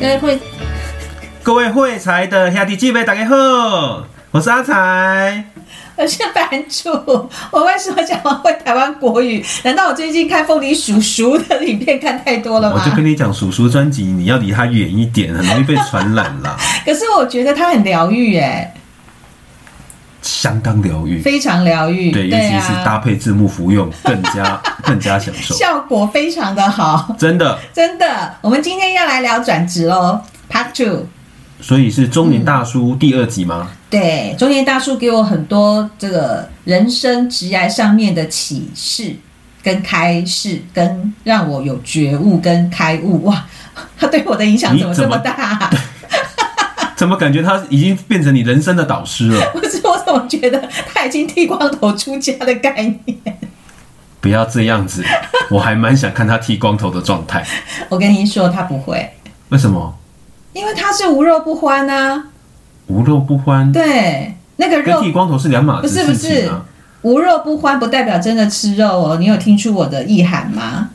各位会，各位会财的兄弟姐妹大家好，我是阿财，我是版主。我为什么讲会台湾国语？难道我最近看凤梨叔叔的影片看太多了吗？我就跟你讲，叔叔专辑你要离他远一点，很容易被传染啦。可是我觉得他很疗愈，哎，相当疗愈，非常疗愈。对，尤其是搭配字幕服用，更加 更加享受，效果非常的好，真的真的。我们今天要来聊转职喽，Part Two。所以是中年大叔第二集吗？嗯、对，中年大叔给我很多这个人生职涯上面的启示跟开示，跟让我有觉悟跟开悟。哇，他 对我的影响怎么这么大、啊？怎么感觉他已经变成你人生的导师了？不是，我怎么觉得他已经剃光头出家的概念？不要这样子，我还蛮想看他剃光头的状态。我跟您说，他不会。为什么？因为他是无肉不欢啊，无肉不欢，对，那个肉跟剃光头是两码子事情啊。不是不是，无肉不欢不代表真的吃肉哦。你有听出我的意涵吗？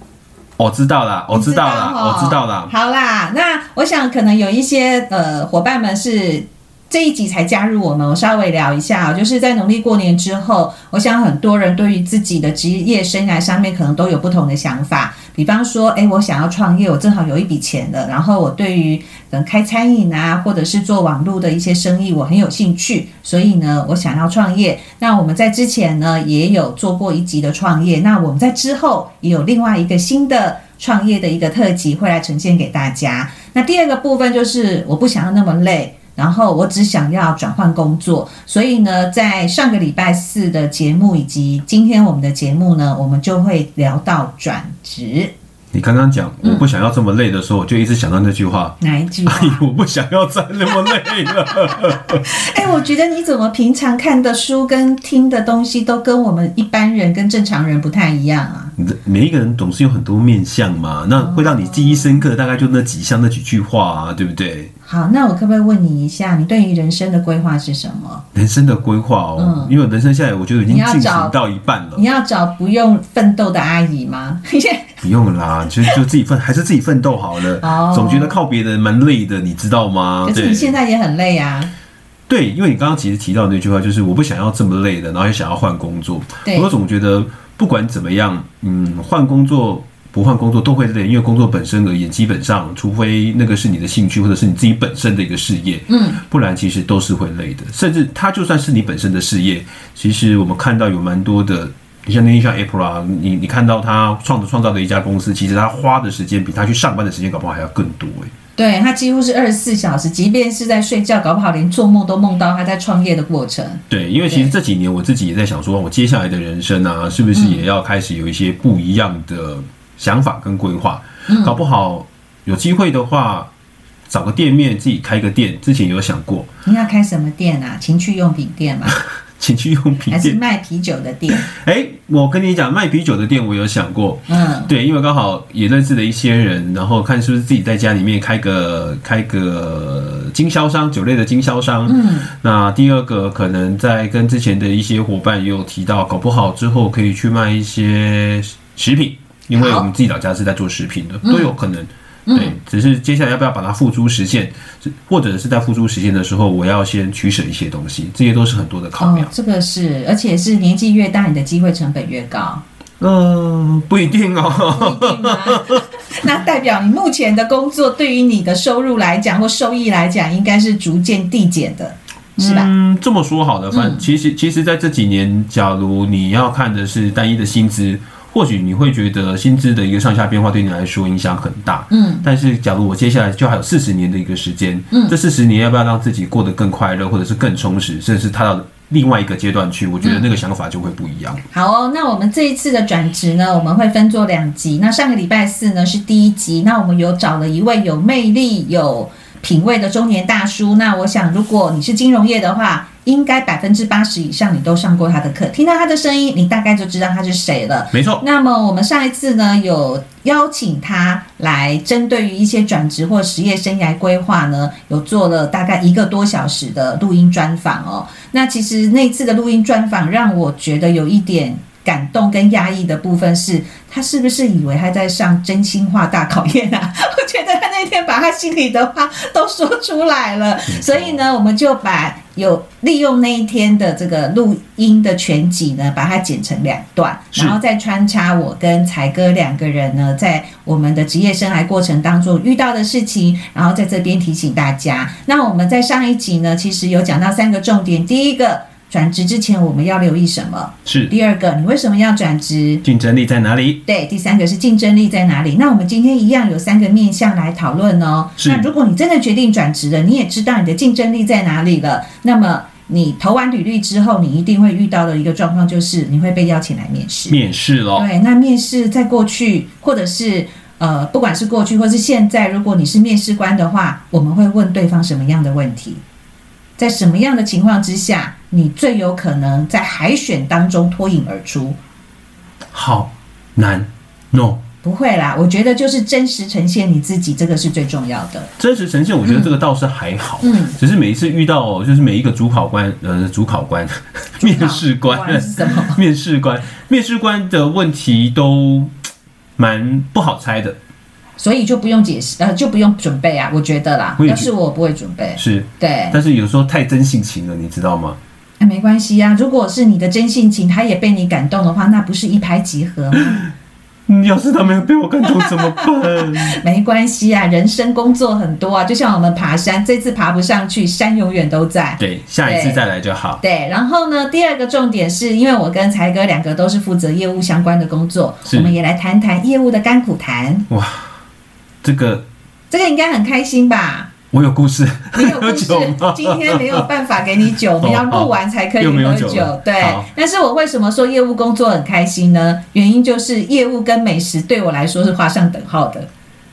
我知道啦，我知道了，我知道啦。好啦，那我想可能有一些呃伙伴们是。这一集才加入我们，我稍微聊一下，就是在农历过年之后，我想很多人对于自己的职业生涯上面可能都有不同的想法。比方说，诶，我想要创业，我正好有一笔钱了，然后我对于嗯开餐饮啊，或者是做网络的一些生意，我很有兴趣，所以呢，我想要创业。那我们在之前呢也有做过一集的创业，那我们在之后也有另外一个新的创业的一个特辑会来呈现给大家。那第二个部分就是我不想要那么累。然后我只想要转换工作，所以呢，在上个礼拜四的节目以及今天我们的节目呢，我们就会聊到转职。你刚刚讲我不想要这么累的时候，嗯、我就一直想到那句话。哪一句话？哎，我不想要再那么累了。哎，我觉得你怎么平常看的书跟听的东西都跟我们一般人跟正常人不太一样啊？每一个人总是有很多面相嘛，那会让你记忆深刻的大概就那几项那几句话啊，对不对？好，那我可不可以问你一下，你对于人生的规划是什么？人生的规划哦，嗯、因为人生现在我觉得已经进行到一半了。你要找不用奋斗的阿姨吗？不用啦，就就自己奋，还是自己奋斗好了。哦，总觉得靠别人蛮累的，你知道吗？可是你现在也很累啊。对，因为你刚刚其实提到那句话，就是我不想要这么累的，然后也想要换工作。对，我总觉得不管怎么样，嗯，换工作。不换工作都会累，因为工作本身而言，基本上除非那个是你的兴趣，或者是你自己本身的一个事业，嗯，不然其实都是会累的。甚至它就算是你本身的事业，其实我们看到有蛮多的，你像那些像 Apple 啊，你你看到他创创造的一家公司，其实他花的时间比他去上班的时间搞不好还要更多哎。对，他几乎是二十四小时，即便是在睡觉，搞不好连做梦都梦到他在创业的过程。对，因为其实这几年我自己也在想说，我接下来的人生啊，是不是也要开始有一些不一样的。想法跟规划，嗯搞不好有机会的话，找个店面自己开个店。之前有想过，你要开什么店啊？情趣用品店吗？情趣用品店还是卖啤酒的店？哎，我跟你讲，卖啤酒的店我有想过。嗯，对，因为刚好也认识了一些人，然后看是不是自己在家里面开个开个经销商，酒类的经销商。嗯，那第二个可能在跟之前的一些伙伴也有提到，搞不好之后可以去卖一些食品。因为我们自己老家是在做食品的，都有可能。嗯、对，只是接下来要不要把它付诸实现，或者是在付诸实现的时候，我要先取舍一些东西，这些都是很多的考量。哦、这个是，而且是年纪越大，你的机会成本越高。嗯、呃，不一定哦。那代表你目前的工作对于你的收入来讲或收益来讲，应该是逐渐递减的，是吧？嗯，这么说好的，反正其实其实在这几年，假如你要看的是单一的薪资。或许你会觉得薪资的一个上下变化对你来说影响很大，嗯，但是假如我接下来就还有四十年的一个时间，嗯，这四十年要不要让自己过得更快乐，或者是更充实，甚至是踏到另外一个阶段去，我觉得那个想法就会不一样。嗯、好哦，那我们这一次的转职呢，我们会分做两集。那上个礼拜四呢是第一集，那我们有找了一位有魅力、有品味的中年大叔。那我想，如果你是金融业的话，应该百分之八十以上你都上过他的课，听到他的声音，你大概就知道他是谁了。没错。那么我们上一次呢，有邀请他来针对于一些转职或职业生涯规划呢，有做了大概一个多小时的录音专访哦。那其实那次的录音专访让我觉得有一点感动跟压抑的部分是，他是不是以为他在上真心话大考验啊？我觉得他那天把他心里的话都说出来了，所以呢，我们就把有利用那一天的这个录音的全集呢，把它剪成两段，然后再穿插我跟才哥两个人呢，在我们的职业生涯过程当中遇到的事情，然后在这边提醒大家。那我们在上一集呢，其实有讲到三个重点，第一个。转职之前我们要留意什么？是第二个，你为什么要转职？竞争力在哪里？对，第三个是竞争力在哪里？那我们今天一样有三个面向来讨论哦。是。那如果你真的决定转职了，你也知道你的竞争力在哪里了，那么你投完履历之后，你一定会遇到的一个状况就是你会被邀请来面试。面试喽。对，那面试在过去，或者是呃，不管是过去或是现在，如果你是面试官的话，我们会问对方什么样的问题？在什么样的情况之下，你最有可能在海选当中脱颖而出？好难，no，不会啦。我觉得就是真实呈现你自己，这个是最重要的。真实呈现，我觉得这个倒是还好。嗯，只是每一次遇到，就是每一个主考官，呃，主考官、面试官，面试官，面试官的问题都蛮不好猜的。所以就不用解释，呃，就不用准备啊，我觉得啦。要是我不会准备，是对。但是有时候太真性情了，你知道吗？哎，没关系啊。如果是你的真性情，他也被你感动的话，那不是一拍即合吗？要是他没有被我感动怎么办？没关系啊，人生工作很多啊，就像我们爬山，这次爬不上去，山永远都在。对，下一次再来就好。对，然后呢，第二个重点是因为我跟才哥两个都是负责业务相关的工作，我们也来谈谈业务的甘苦谈。哇。这个这个应该很开心吧？我有故事，你有故事。今天没有办法给你酒，我们要录完才可以喝酒。酒对，但是我为什么说业务工作很开心呢？原因就是业务跟美食对我来说是画上等号的。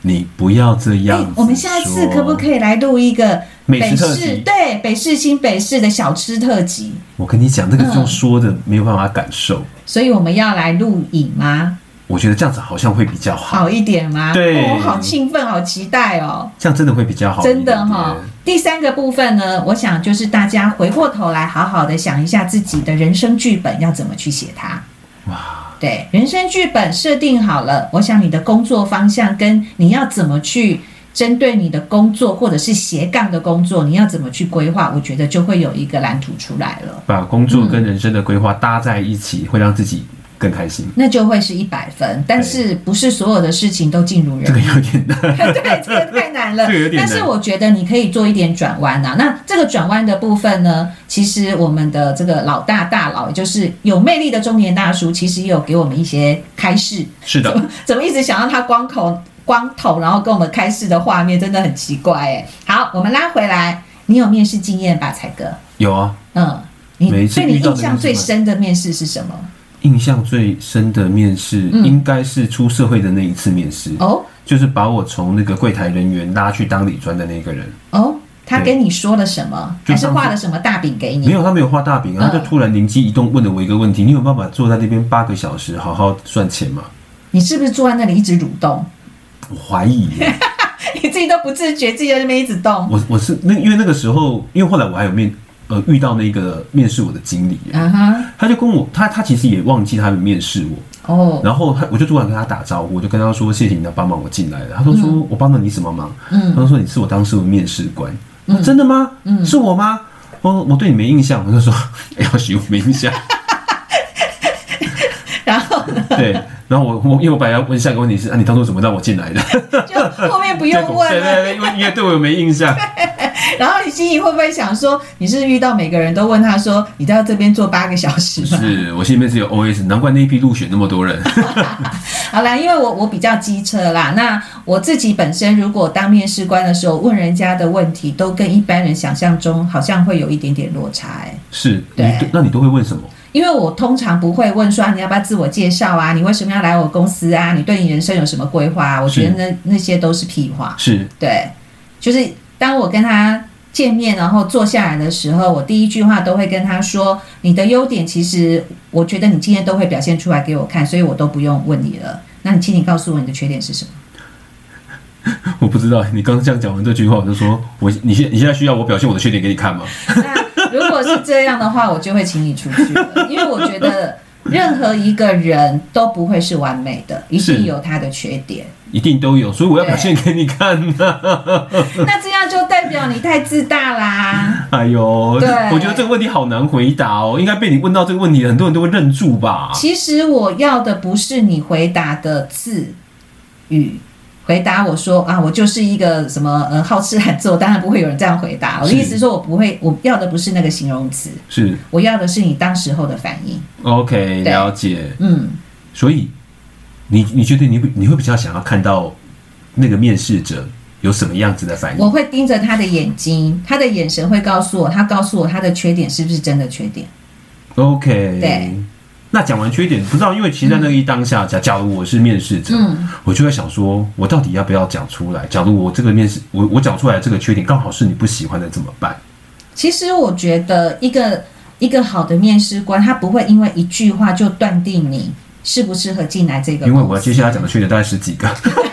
你不要这样。我们下次可不可以来录一个美食特辑？对，北市新北市的小吃特辑。我跟你讲，那个用说的没有办法感受。嗯、所以我们要来录影吗？我觉得这样子好像会比较好，好一点吗？对，我、哦、好兴奋，好期待哦！这样真的会比较好，真的哈、哦。第三个部分呢，我想就是大家回过头来，好好的想一下自己的人生剧本要怎么去写它。哇，对，人生剧本设定好了，我想你的工作方向跟你要怎么去针对你的工作或者是斜杠的工作，你要怎么去规划，我觉得就会有一个蓝图出来了。把工作跟人生的规划搭在一起，嗯、会让自己。更开心，那就会是一百分。但是不是所有的事情都尽如人意？这个有点难，对，这个太难了。但是我觉得你可以做一点转弯啊。那这个转弯的部分呢，其实我们的这个老大大佬，也就是有魅力的中年大叔，其实也有给我们一些开示。是的，怎么，一直想让他光口光头，然后跟我们开示的画面，真的很奇怪哎。好，我们拉回来，你有面试经验吧，才哥？有啊。嗯，你对你印象最深的面试是什么？印象最深的面试，应该是出社会的那一次面试哦，就是把我从那个柜台人员拉去当理专的那个人哦。他跟你说了什么？还是画了什么大饼给你？没有，他没有画大饼，他就突然灵机一动，问了我一个问题：你有办法坐在那边八个小时好好赚钱吗？你是不是坐在那里一直蠕动？我怀疑，你自己都不自觉，自己在那边一直动。我我是那因为那个时候，因为后来我还有面。呃，遇到那个面试我的经理，uh huh. 他就跟我，他他其实也忘记他有面试我，哦，oh. 然后他我就突然跟他打招呼，我就跟他说谢谢你的帮忙，我进来了。他说说、嗯、我帮了你什么忙？嗯，他说你是我当时的面试官，嗯、真的吗？嗯，是我吗？我我对你没印象，我就说要许我没印象。然后呢？对。然后我我因为我本来要问下一个问题是啊，你当初怎么让我进来的？就后面不用问了，对对对，因为因为对我有没印象。然后你心里会不会想说，你是遇到每个人都问他说，你到这边坐八个小时？是我心里面是有 OS，难怪那一批入选那么多人。好啦，因为我我比较机车啦，那我自己本身如果当面试官的时候问人家的问题，都跟一般人想象中好像会有一点点落差哎、欸。是，对，那你都会问什么？因为我通常不会问说你要不要自我介绍啊，你为什么要来我公司啊？你对你人生有什么规划啊？我觉得那那些都是屁话。是，对，就是当我跟他见面，然后坐下来的时候，我第一句话都会跟他说：你的优点其实我觉得你今天都会表现出来给我看，所以我都不用问你了。那你请你告诉我你的缺点是什么？我不知道，你刚刚这样讲完这句话，我就说我你现你现在需要我表现我的缺点给你看吗？如果是这样的话，我就会请你出去了，因为我觉得任何一个人都不会是完美的，一定有他的缺点，一定都有，所以我要表现给你看呢。那这样就代表你太自大啦！哎呦，对，我觉得这个问题好难回答哦，应该被你问到这个问题，很多人都会愣住吧？其实我要的不是你回答的字语。回答我说啊，我就是一个什么呃好吃懒做，当然不会有人这样回答。我的意思是说我不会，我要的不是那个形容词，是我要的是你当时候的反应。OK，了解。嗯，所以你你觉得你你会比较想要看到那个面试者有什么样子的反应？我会盯着他的眼睛，他的眼神会告诉我，他告诉我他的缺点是不是真的缺点。OK，对。那讲完缺点，不知道，因为其实在那一当下，假假如我是面试者，嗯，我就会想说，我到底要不要讲出来？假如我这个面试，我我讲出来这个缺点刚好是你不喜欢的，怎么办？其实我觉得，一个一个好的面试官，他不会因为一句话就断定你适不适合进来这个。因为我要接下来讲的缺点大概十几个。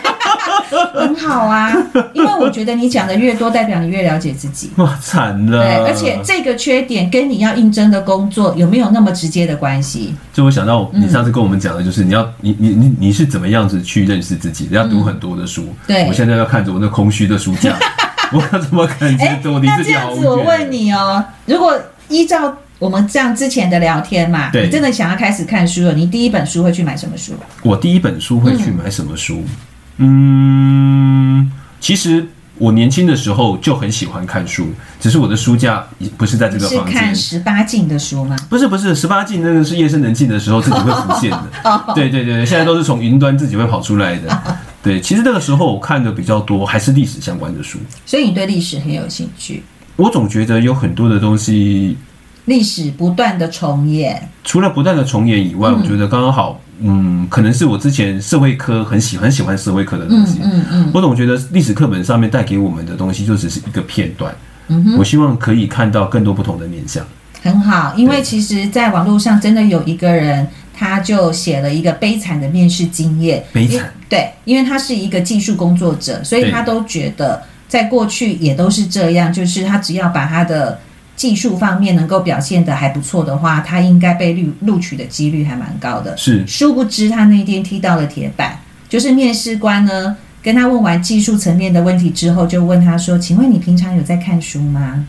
很好啊，因为我觉得你讲的越多，代表你越了解自己。哇，惨了！对，而且这个缺点跟你要应征的工作有没有那么直接的关系？就我想到你上次跟我们讲的，就是你要你你你你是怎么样子去认识自己？要读很多的书。对，我现在要看着我那空虚的书架，我怎么感觉我离自己好远？那这样子，我问你哦，如果依照我们这样之前的聊天嘛，你真的想要开始看书了，你第一本书会去买什么书？我第一本书会去买什么书？嗯，其实我年轻的时候就很喜欢看书，只是我的书架不是在这个房间。是看十八禁的书吗？不是，不是十八禁，那个是夜深人静的时候自己会浮现的。哦、对对对，现在都是从云端自己会跑出来的。哦、对，其实那个时候我看的比较多，还是历史相关的书。所以你对历史很有兴趣？我总觉得有很多的东西，历史不断的重演。除了不断的重演以外，嗯、我觉得刚刚好。嗯，可能是我之前社会科很喜欢很喜欢社会科的东西。嗯嗯，嗯，我总觉得历史课本上面带给我们的东西就只是一个片段。嗯，我希望可以看到更多不同的面向。很好，因为其实，在网络上真的有一个人，他就写了一个悲惨的面试经验。悲惨。对，因为他是一个技术工作者，所以他都觉得在过去也都是这样，就是他只要把他的。技术方面能够表现得还不错的话，他应该被录录取的几率还蛮高的。是，殊不知他那天踢到了铁板，就是面试官呢跟他问完技术层面的问题之后，就问他说：“请问你平常有在看书吗？”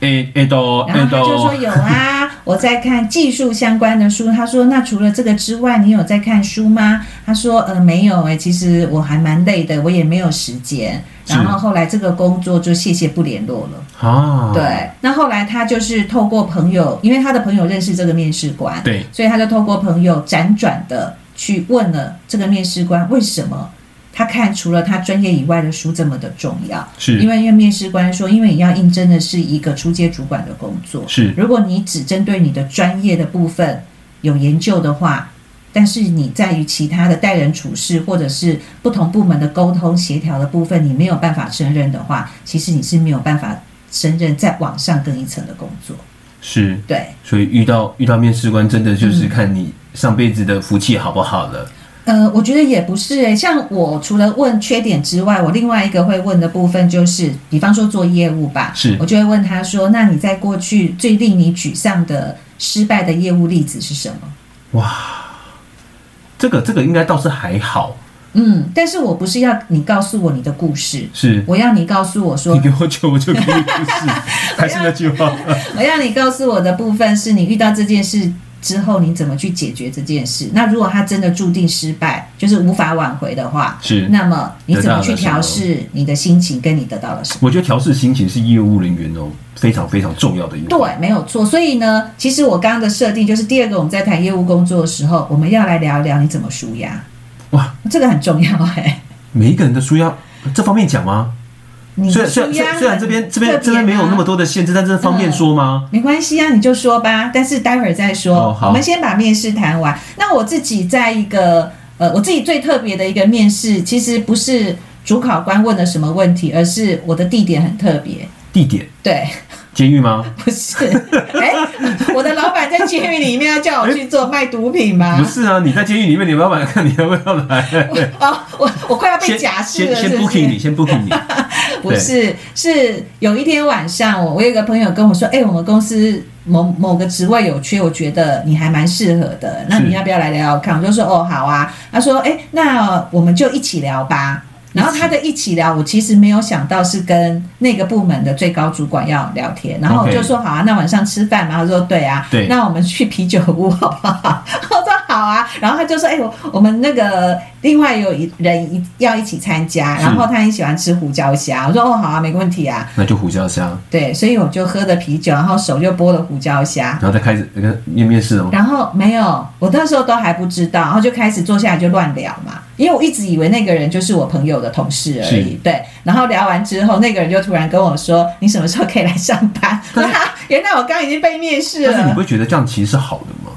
诶诶都，然后他就说有啊，我在看技术相关的书。他说：“那除了这个之外，你有在看书吗？”他说：“呃，没有诶，其实我还蛮累的，我也没有时间。”然后后来这个工作就谢谢不联络了。啊，对。那后来他就是透过朋友，因为他的朋友认识这个面试官，对，所以他就透过朋友辗转的去问了这个面试官为什么。他看除了他专业以外的书这么的重要，是。因为因为面试官说，因为你要应征的是一个初阶主管的工作，是。如果你只针对你的专业的部分有研究的话，但是你在于其他的待人处事或者是不同部门的沟通协调的部分，你没有办法胜任的话，其实你是没有办法胜任再往上更一层的工作。是。对，所以遇到遇到面试官，真的就是看你上辈子的福气好不好了。呃，我觉得也不是诶、欸，像我除了问缺点之外，我另外一个会问的部分就是，比方说做业务吧，是，我就会问他说，那你在过去最令你沮丧的失败的业务例子是什么？哇，这个这个应该倒是还好，嗯，但是我不是要你告诉我你的故事，是，我要你告诉我说，你给我酒，我就给你故事，还是那句话，我要你告诉我的部分是你遇到这件事。之后你怎么去解决这件事？那如果他真的注定失败，就是无法挽回的话，是那么你怎么去调试你的心情？跟你得到了什么？我觉得调试心情是业务人员哦非常非常重要的一个。对，没有错。所以呢，其实我刚刚的设定就是第二个，我们在谈业务工作的时候，我们要来聊一聊你怎么舒压。哇，这个很重要哎。每一个人的舒压这方面讲吗？虽然虽然虽然这边这边这边没有那么多的限制，但是方便说吗？没关系啊，你就说吧。但是待会儿再说。我们先把面试谈完。那我自己在一个呃，我自己最特别的一个面试，其实不是主考官问了什么问题，而是我的地点很特别。地点？对。监狱吗？不是，哎、欸，我的老板在监狱里面要叫我去做卖毒品吗？不是啊，你在监狱里面，你老板看你要不要来？哦，我我快要被假释了是不是？先 booking 你，先 booking 你。不是，是有一天晚上，我我有一个朋友跟我说，哎、欸，我们公司某某个职位有缺，我觉得你还蛮适合的，那你要不要来聊聊看？我就说哦，好啊。他说，哎，那我们就一起聊吧。然后他的一起聊，我其实没有想到是跟那个部门的最高主管要聊天，然后我就说好啊，那晚上吃饭嘛。他说对啊，对，那我们去啤酒屋好不好？我说好啊。然后他就说，哎，我我们那个另外有一人一要一起参加，然后他很喜欢吃胡椒虾。我说哦，好啊，没问题啊。那就胡椒虾。对，所以我就喝的啤酒，然后手就剥了胡椒虾，然后再开始那个面面试哦。然后没有，我那时候都还不知道，然后就开始坐下来就乱聊嘛。因为我一直以为那个人就是我朋友的同事而已，对。然后聊完之后，那个人就突然跟我说：“你什么时候可以来上班？”原来我刚刚已经被面试了。但是你不会觉得这样其实是好的吗？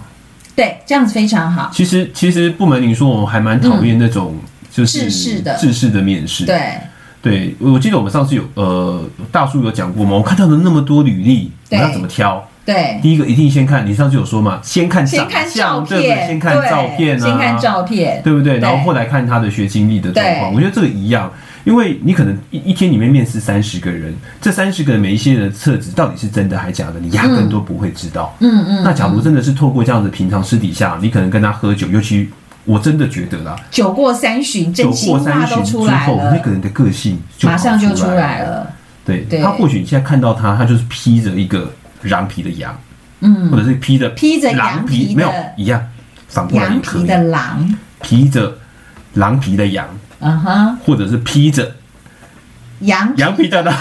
对，这样子非常好。其实，其实不瞒您说，我还蛮讨厌那种就是制式的制式的面试。对，对，我记得我们上次有呃大叔有讲过嘛？我看到了那么多履历，我要怎么挑？对，第一个一定先看，你上次有说嘛，先看长相，对不对？先看照片啊，先看照片，对不对？然后后来看他的学经历的状况，我觉得这个一样，因为你可能一一天里面面试三十个人，这三十个人每一些人的特质到底是真的还是假的，你压根都不会知道。嗯嗯。那假如真的是透过这样子平常私底下，你可能跟他喝酒，尤其我真的觉得啦，酒过三巡，真心话都出来了，酒过三巡之后，那个人的个性就马上就出来了。对，他或许你现在看到他，他就是披着一个狼皮的羊。嗯，或者是披着披着狼皮，没有一样，反过来也可以。羊皮的狼，披着狼皮的羊，嗯哼，或者是披着羊羊皮的狼。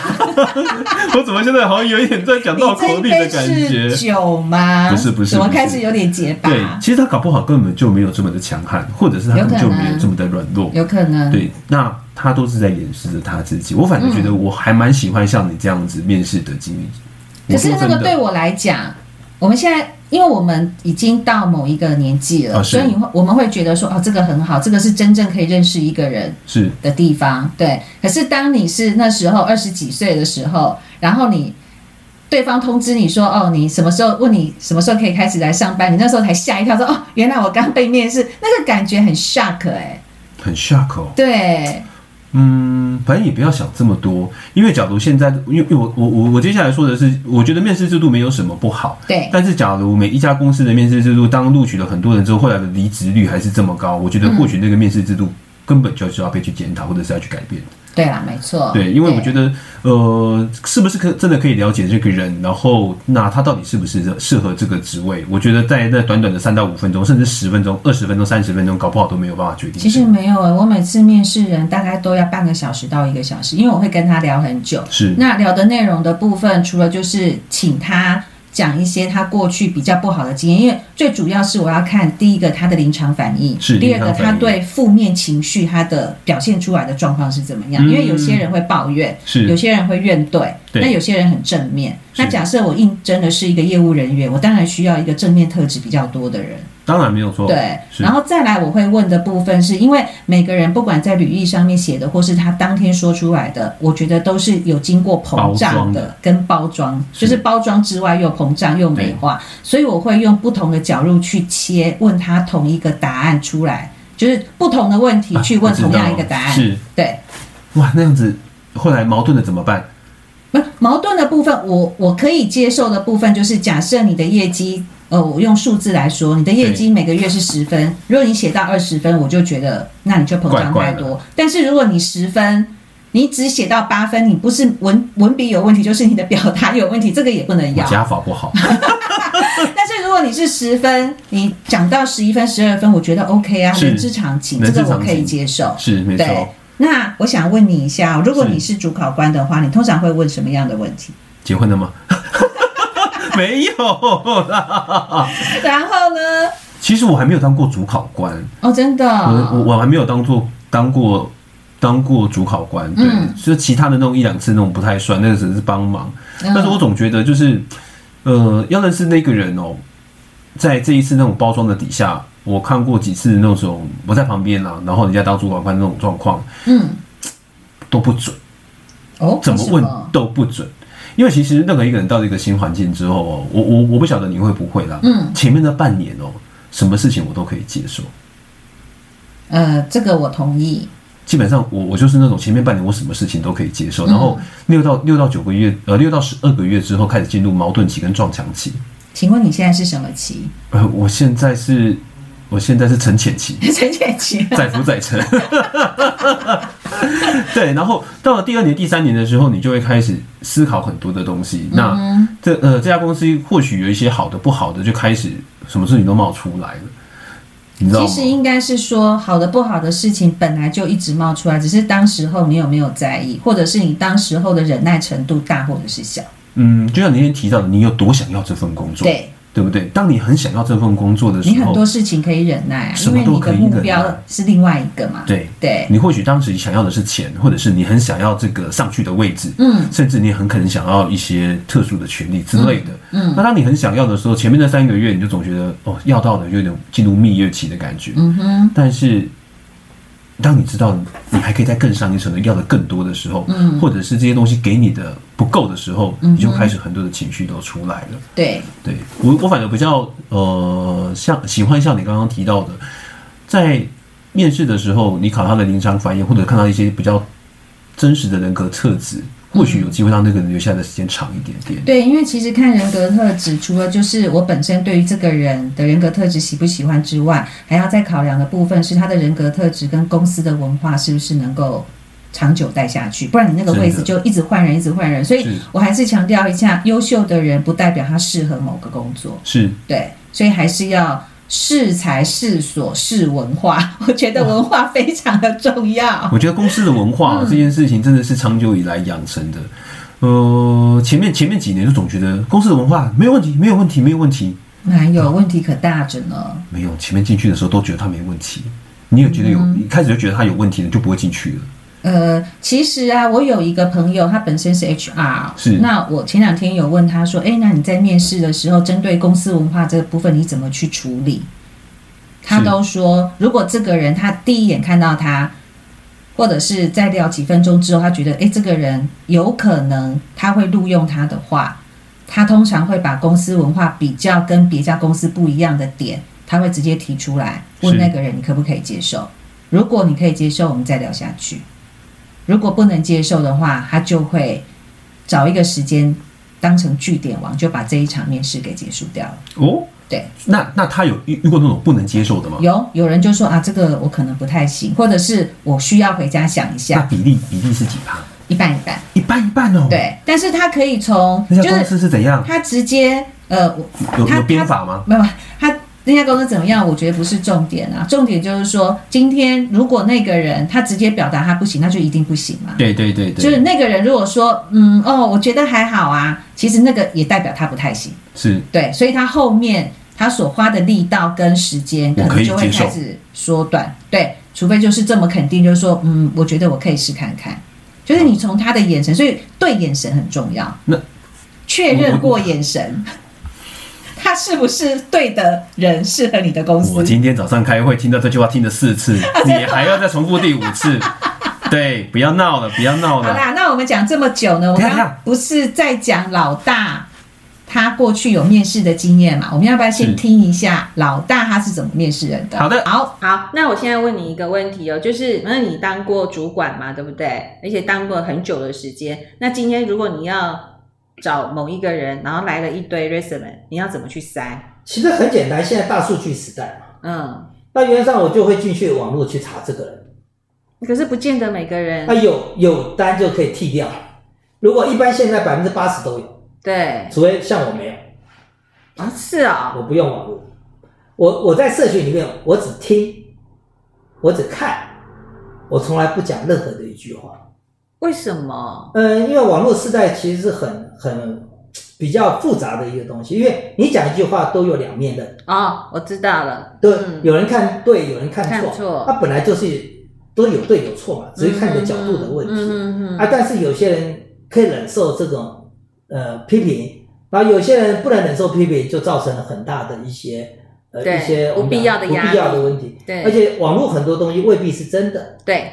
我怎么现在好像有一点在讲绕口令的感觉？酒吗？不是不是，怎么开始有点结巴？对，其实他搞不好根本就没有这么的强悍，或者是他根本就没有这么的软弱，有可能。对，那他都是在掩饰着他自己。我反正觉得我还蛮喜欢像你这样子面试的经历。可是那个对我来讲。我们现在，因为我们已经到某一个年纪了，哦、所以你会我们会觉得说，哦，这个很好，这个是真正可以认识一个人是的地方，是对。可是当你是那时候二十几岁的时候，然后你对方通知你说，哦，你什么时候问你什么时候可以开始来上班，你那时候才吓一跳，说，哦，原来我刚被面试，那个感觉很 shock 哎，很 shock 哦，对。嗯，反正也不要想这么多，因为假如现在，因为我我我我接下来说的是，我觉得面试制度没有什么不好，对。但是假如每一家公司的面试制度，当录取了很多人之后，后来的离职率还是这么高，我觉得或许那个面试制度根本就是要被去检讨，或者是要去改变。对啦，没错。对，因为我觉得，呃，是不是可真的可以了解这个人，然后那他到底是不是适合这个职位？我觉得在那短短的三到五分钟，甚至十分钟、二十分钟、三十分钟，搞不好都没有办法决定。其实没有，我每次面试人大概都要半个小时到一个小时，因为我会跟他聊很久。是。那聊的内容的部分，除了就是请他。讲一些他过去比较不好的经验，因为最主要是我要看第一个他的临场反应，是第二个他对负面情绪他的表现出来的状况是怎么样？嗯、因为有些人会抱怨，是有些人会怨怼，对那有些人很正面。那假设我应征的是一个业务人员，我当然需要一个正面特质比较多的人。当然没有错。对，然后再来我会问的部分，是因为每个人不管在履历上面写的，或是他当天说出来的，我觉得都是有经过膨胀的跟包装，就是包装之外又膨胀又美化，所以我会用不同的角度去切，问他同一个答案出来，就是不同的问题去问同样一个答案。是，对。哇，那样子后来矛盾的怎么办？不，矛盾的部分，我我可以接受的部分就是假设你的业绩。呃，我用数字来说，你的业绩每个月是十分，如果你写到二十分，我就觉得那你就膨胀太多。怪怪，但是如果你十分，你只写到八分，你不是文文笔有问题，就是你的表达有问题，这个也不能要。加法不好。但是如果你是十分，你讲到十一分、十二分，我觉得 OK 啊，人之常情，这个我可以接受。是没错。那我想问你一下，如果你是主考官的话，你通常会问什么样的问题？结婚了吗？没有啦，然后呢？其实我还没有当过主考官。哦，真的，我我我还没有当做当过当过主考官，对，嗯、就其他的那种一两次那种不太算，那个只是帮忙。嗯、但是我总觉得就是，呃，要认识那个人哦，在这一次那种包装的底下，我看过几次那种我在旁边啊，然后人家当主考官那种状况，嗯，都不准。哦，怎么问都不准。因为其实任何一个人到一个新环境之后哦，我我我不晓得你会不会啦。嗯，前面的半年哦，什么事情我都可以接受。呃，这个我同意。基本上我我就是那种前面半年我什么事情都可以接受，然后六到六到九个月，呃，六到十二个月之后开始进入矛盾期跟撞墙期。请问你现在是什么期？呃，我现在是，我现在是沉潜期，沉潜期，载浮载沉。对，然后到了第二年、第三年的时候，你就会开始思考很多的东西。那、嗯、这呃，这家公司或许有一些好的、不好的，就开始什么事情都冒出来了。你知道吗？其实应该是说，好的、不好的事情本来就一直冒出来，只是当时候你有没有在意，或者是你当时候的忍耐程度大或者是小。嗯，就像你今天提到的，你有多想要这份工作？对。对不对？当你很想要这份工作的时候，你很多事情可以忍耐啊，因为你的目标是另外一个嘛。对对，你或许当时想要的是钱，或者是你很想要这个上去的位置，嗯，甚至你很可能想要一些特殊的权利之类的，嗯。那当你很想要的时候，前面的三个月你就总觉得哦，要到了有点进入蜜月期的感觉，嗯哼。但是。当你知道你还可以再更上一层的要的更多的时候，嗯，或者是这些东西给你的不够的时候，嗯，你就开始很多的情绪都出来了。对，对我我反而比较呃像喜欢像你刚刚提到的，在面试的时候，你考他的临场反应，或者看到一些比较真实的人格特质。或许有机会让那个人留下的时间长一点点。对，因为其实看人格特质，除了就是我本身对于这个人的人格特质喜不喜欢之外，还要再考量的部分是他的人格特质跟公司的文化是不是能够长久待下去。不然你那个位置就一直换人，一直换人。所以我还是强调一下，优秀的人不代表他适合某个工作。是对，所以还是要。适才是所是文化，我觉得文化非常的重要。我觉得公司的文化这件事情真的是长久以来养成的。呃，前面前面几年就总觉得公司的文化没有问题，没有问题，没有问题。哪有问题可大着呢？没有，前面进去的时候都觉得他没问题。你有觉得有？一开始就觉得他有问题了，就不会进去了。呃，其实啊，我有一个朋友，他本身是 HR，是。那我前两天有问他说，哎，那你在面试的时候，针对公司文化这个部分，你怎么去处理？他都说，如果这个人他第一眼看到他，或者是在聊几分钟之后，他觉得，哎，这个人有可能他会录用他的话，他通常会把公司文化比较跟别家公司不一样的点，他会直接提出来，问那个人你可不可以接受？如果你可以接受，我们再聊下去。如果不能接受的话，他就会找一个时间当成据点王，就把这一场面试给结束掉了。哦，对，那那他有遇遇过那种不能接受的吗？有，有人就说啊，这个我可能不太行，或者是我需要回家想一下。那比例比例是几趴？一半一半，一半一半哦。对，但是他可以从那家公司是怎样？他直接呃，有有编法吗？没有，他。那家公司怎么样？我觉得不是重点啊，重点就是说，今天如果那个人他直接表达他不行，那就一定不行嘛。对对对对，就是那个人如果说，嗯哦，我觉得还好啊，其实那个也代表他不太行。是，对，所以他后面他所花的力道跟时间可能就会开始缩短。对，除非就是这么肯定，就是说，嗯，我觉得我可以试看看。就是你从他的眼神，所以对眼神很重要。那确认过眼神。他是不是对的人，适合你的公司？我今天早上开会听到这句话听了四次，你还要再重复第五次？对，不要闹了，不要闹了。好啦，那我们讲这么久呢，我们刚刚不是在讲老大他过去有面试的经验嘛？我们要不要先听一下老大他是怎么面试人的？好的，好好。那我现在问你一个问题哦，就是那你当过主管嘛，对不对？而且当过很久的时间。那今天如果你要找某一个人，然后来了一堆 resume，你要怎么去筛？其实很简单，现在大数据时代嘛。嗯，那原则上我就会进去网络去查这个人。可是不见得每个人。那有有单就可以剔掉。如果一般现在百分之八十都有。对。除非像我没有。啊，是啊、哦。我不用网络。我我在社群里面，我只听，我只看，我从来不讲任何的一句话。为什么？嗯，因为网络时代其实是很很比较复杂的一个东西，因为你讲一句话都有两面的。哦，我知道了。对，嗯、有人看对，有人看错。看错。它本来就是都有对有错嘛，只是看你的角度的问题。嗯嗯嗯。啊，但是有些人可以忍受这种呃批评，然后有些人不能忍受批评，就造成了很大的一些呃一些不必要的压力、不必要的问题。对。而且网络很多东西未必是真的。对。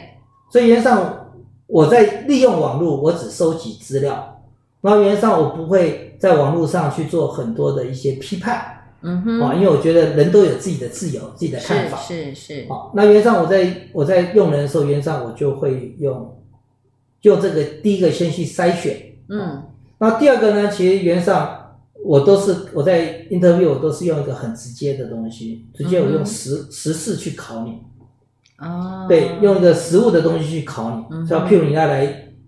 所以原上。我在利用网络，我只收集资料，然后原则上我不会在网络上去做很多的一些批判，嗯哼，啊，因为我觉得人都有自己的自由，自己的看法，是是是，好，那原则上我在我在用人的时候，原则上我就会用用这个第一个先去筛选，嗯，那第二个呢，其实原则上我都是我在 interview 我都是用一个很直接的东西，直接我用实、嗯、实事去考你。哦，对，用一个实物的东西去考你，像、嗯、譬如你要来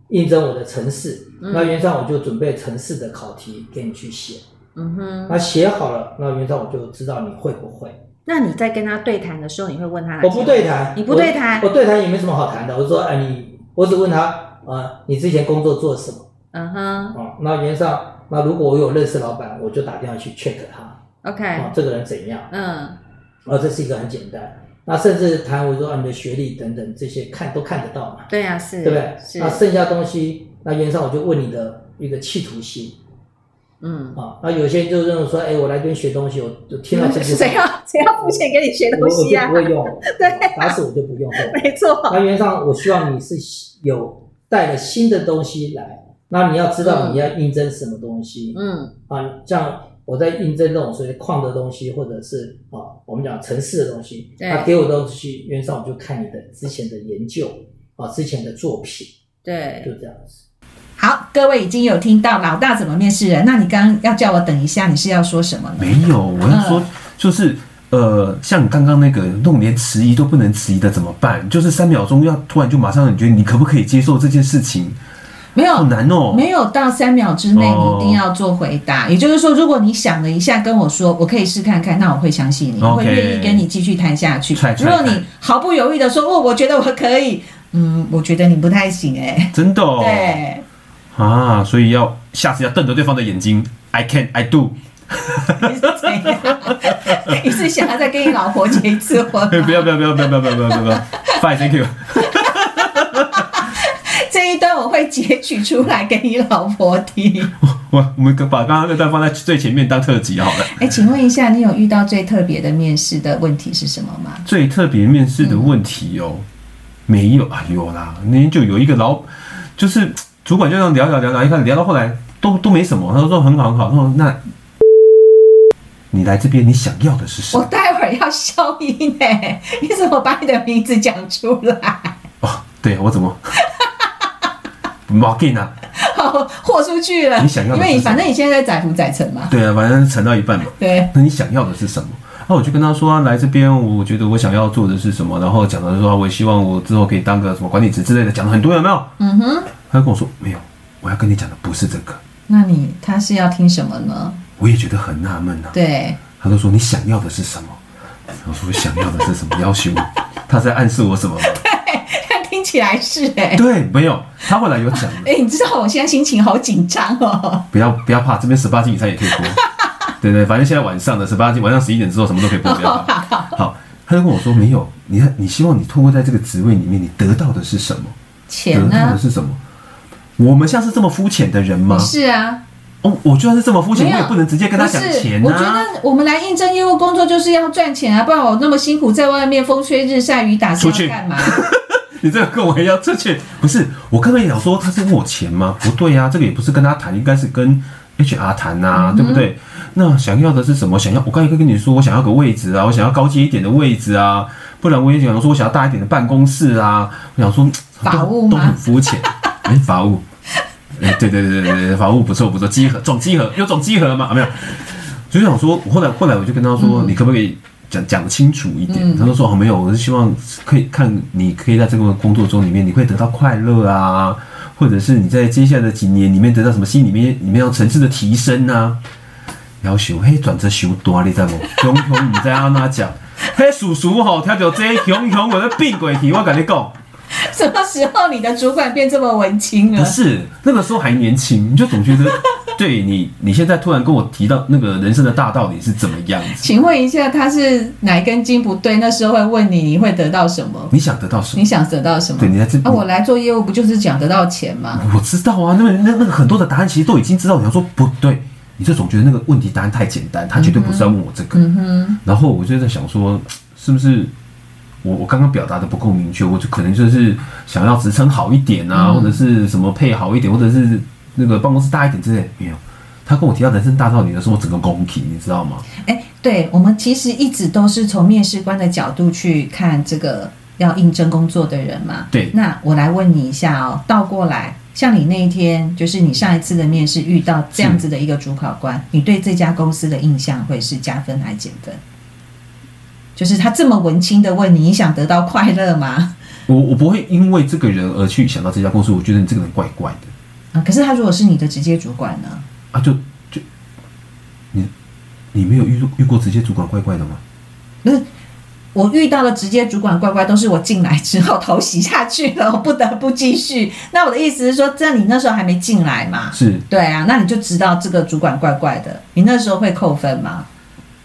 应征我的城市，嗯、那原上我就准备城市的考题给你去写。嗯哼，那写好了，那原上我就知道你会不会。那你在跟他对谈的时候，你会问他？我不对谈，你不对谈，我对谈也没什么好谈的。我说，哎，你，我只问他，啊、呃，你之前工作做什么？嗯哼，啊，那原上，那如果我有认识老板，我就打电话去 check 他。OK，啊，这个人怎样？嗯，啊，这是一个很简单。那甚至谈我说你的学历等等这些看都看得到嘛？对呀、啊，是，对不对？是。那剩下东西，那原上我就问你的一个企图心。嗯。啊，那有些人就认为说，哎，我来这边学东西，我就听到这些。谁要谁要付钱给你学东西啊？我，我就不会用。对、啊。打死我就不用。没错。那原上我希望你是有带了新的东西来，那你要知道你要应征什么东西。嗯。啊，像。我在印证这种所谓矿的东西，或者是啊，我们讲城市的东西，他给我的东西，原上我就看你的之前的研究啊，之前的作品，对，就这样子。好，各位已经有听到老大怎么面试人，那你刚刚要叫我等一下，你是要说什么呢？没有，我要说就是呃，像你刚刚那个弄连迟疑都不能迟疑的怎么办？就是三秒钟要突然就马上，你觉得你可不可以接受这件事情？没有，没有到三秒之内你一定要做回答。也就是说，如果你想了一下跟我说，我可以试看看，那我会相信你，我会愿意跟你继续谈下去。如果你毫不犹豫的说，哦，我觉得我可以，嗯，我觉得你不太行，哎，真的，哦 对，啊，所以要下次要瞪着对方的眼睛，I can, I do。你是想要再跟你老婆结一次婚？不要不要不要不要不要不要不要，Fine, thank you。段我会截取出来给你老婆听。我我们把刚刚那段放在最前面当特辑好了。哎，请问一下，你有遇到最特别的面试的问题是什么吗？最特别面试的问题哦，嗯、没有啊，有啦。那天就有一个老，就是主管就这样聊聊聊聊，一看聊到后来都都没什么，他说很好很好。他说那，你来这边你想要的是什么？我待会儿要消音哎，你怎么把你的名字讲出来？哦，对我怎么？冇给呢，豁出去了。你想要的，因为你反正你现在在载浮载沉嘛。对啊，反正沉到一半嘛。对。那你想要的是什么？那我就跟他说啊，来这边，我觉得我想要做的是什么。然后讲的说，我也希望我之后可以当个什么管理职之类的，讲了很多，有没有？嗯哼。他就跟我说没有，我要跟你讲的不是这个。那你他是要听什么呢？我也觉得很纳闷啊。对。他就说你想要的是什么？我说想要的是什么？要求？他在暗示我什么 起来是哎、欸，对，没有，他后来有讲。哎、欸，你知道我现在心情好紧张哦。不要不要怕，这边十八禁以上也可以播。对，对对，反正现在晚上的十八禁，晚上十一点之后什么都可以播。不要怕。好，他就跟我说没有，你看，你希望你透过在这个职位里面，你得到的是什么？钱呢？得到的是什么？我们像是这么肤浅的人吗？是啊。哦，我就算是这么肤浅，我也不能直接跟他讲钱啊。我觉得我们来应征业务工作就是要赚钱啊，不然我那么辛苦在外面风吹日晒雨打，出去干嘛？你这个跟我一样，出去不是我刚刚也想说他是问我钱吗？不对呀、啊，这个也不是跟他谈，应该是跟 HR 谈呐、啊，嗯、对不对？那想要的是什么？想要我刚才跟你说，我想要个位置啊，我想要高阶一点的位置啊，不然我也想说，我想要大一点的办公室啊。我想说，法务都很肤浅，哎，法务，哎，对对对对对，法务不错不错，集合总集合有总集合吗？没有，就想说，我后来后来我就跟他说，嗯、你可不可以？讲讲清楚一点，嗯、他都说哦没有，我是希望可以看你可以在这个工作中里面，你会得到快乐啊，或者是你在接下来的几年里面得到什么心里面里面要层次的提升啊。要求嘿转折修多，你知道不？熊熊你在阿那讲，嘿叔叔吼，听到这熊熊我的病鬼体，我跟你讲。什么时候你的主管变这么文青了？不是那个时候还年轻，你就总觉得对你，你现在突然跟我提到那个人生的大道理是怎么样子？请问一下，他是哪一根筋不对？那时候会问你，你会得到什么？你想得到什么？你想得到什么？对，你在这啊，我来做业务不就是讲得到钱吗？我知道啊，那个那那个很多的答案其实都已经知道。你要说不对，你就总觉得那个问题答案太简单，他绝对不是要问我这个。嗯哼。然后我就在想说，是不是？我我刚刚表达的不够明确，我就可能就是想要职称好一点啊，嗯、或者是什么配好一点，或者是那个办公室大一点之类。没有，他跟我提到人生大道理的时候，我整个公平，你知道吗？哎、欸，对，我们其实一直都是从面试官的角度去看这个要应征工作的人嘛。对，那我来问你一下哦，倒过来。像你那一天，就是你上一次的面试遇到这样子的一个主考官，你对这家公司的印象会是加分还是减分？就是他这么文青的问你，你想得到快乐吗？我我不会因为这个人而去想到这家公司，我觉得你这个人怪怪的啊。可是他如果是你的直接主管呢？啊，就就你你没有遇遇过直接主管怪怪的吗？不是。我遇到的直接主管怪怪，都是我进来之后头洗下去了，我不得不继续。那我的意思是说，在你那时候还没进来嘛？是，对啊，那你就知道这个主管怪怪的。你那时候会扣分吗？